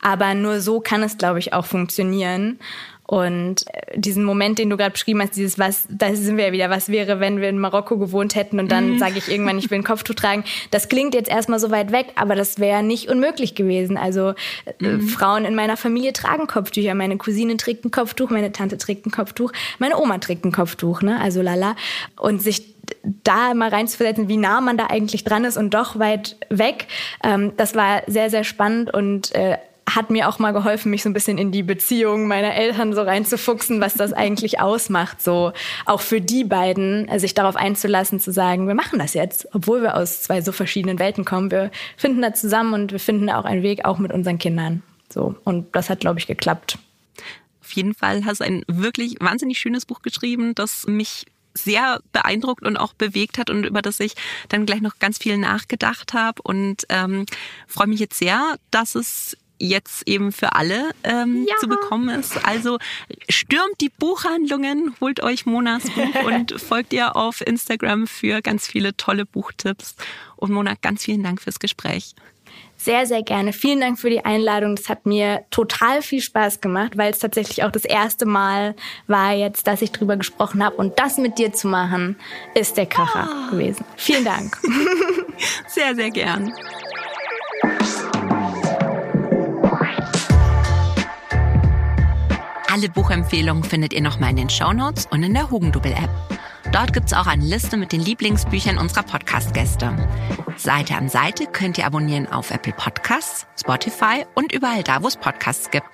Aber nur so kann es, glaube ich, auch funktionieren. Und äh, diesen Moment, den du gerade beschrieben hast, dieses was, da sind wir ja wieder, was wäre, wenn wir in Marokko gewohnt hätten und dann mhm. sage ich irgendwann, ich will ein Kopftuch tragen. Das klingt jetzt erstmal so weit weg, aber das wäre nicht unmöglich gewesen. Also äh, mhm. Frauen in meiner Familie tragen Kopftücher. Meine Cousine trägt ein Kopftuch, meine Tante trägt ein Kopftuch, meine Oma trägt ein Kopftuch, ne? Also lala. Und sich da mal reinzuversetzen, wie nah man da eigentlich dran ist und doch weit weg, ähm, das war sehr, sehr spannend und äh, hat mir auch mal geholfen, mich so ein bisschen in die Beziehung meiner Eltern so reinzufuchsen, was das eigentlich ausmacht, so auch für die beiden, äh, sich darauf einzulassen, zu sagen, wir machen das jetzt, obwohl wir aus zwei so verschiedenen Welten kommen. Wir finden da zusammen und wir finden auch einen Weg, auch mit unseren Kindern. So. Und das hat, glaube ich, geklappt. Auf jeden Fall hast du ein wirklich wahnsinnig schönes Buch geschrieben, das mich sehr beeindruckt und auch bewegt hat und über das ich dann gleich noch ganz viel nachgedacht habe und ähm, freue mich jetzt sehr, dass es jetzt eben für alle ähm, ja. zu bekommen ist. Also stürmt die Buchhandlungen, holt euch Monas Buch und folgt ihr auf Instagram für ganz viele tolle Buchtipps. Und Mona, ganz vielen Dank fürs Gespräch. Sehr, sehr gerne. Vielen Dank für die Einladung. Das hat mir total viel Spaß gemacht, weil es tatsächlich auch das erste Mal war jetzt, dass ich drüber gesprochen habe. Und das mit dir zu machen, ist der Kracher oh. gewesen. Vielen Dank. sehr, sehr gern. Alle Buchempfehlungen findet ihr nochmal in den Shownotes und in der Hugendubel-App. Dort gibt's auch eine Liste mit den Lieblingsbüchern unserer Podcast-Gäste. Seite an Seite könnt ihr abonnieren auf Apple Podcasts, Spotify und überall da, wo es Podcasts gibt.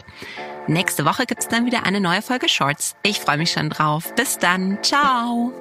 Nächste Woche gibt's dann wieder eine neue Folge Shorts. Ich freue mich schon drauf. Bis dann. Ciao.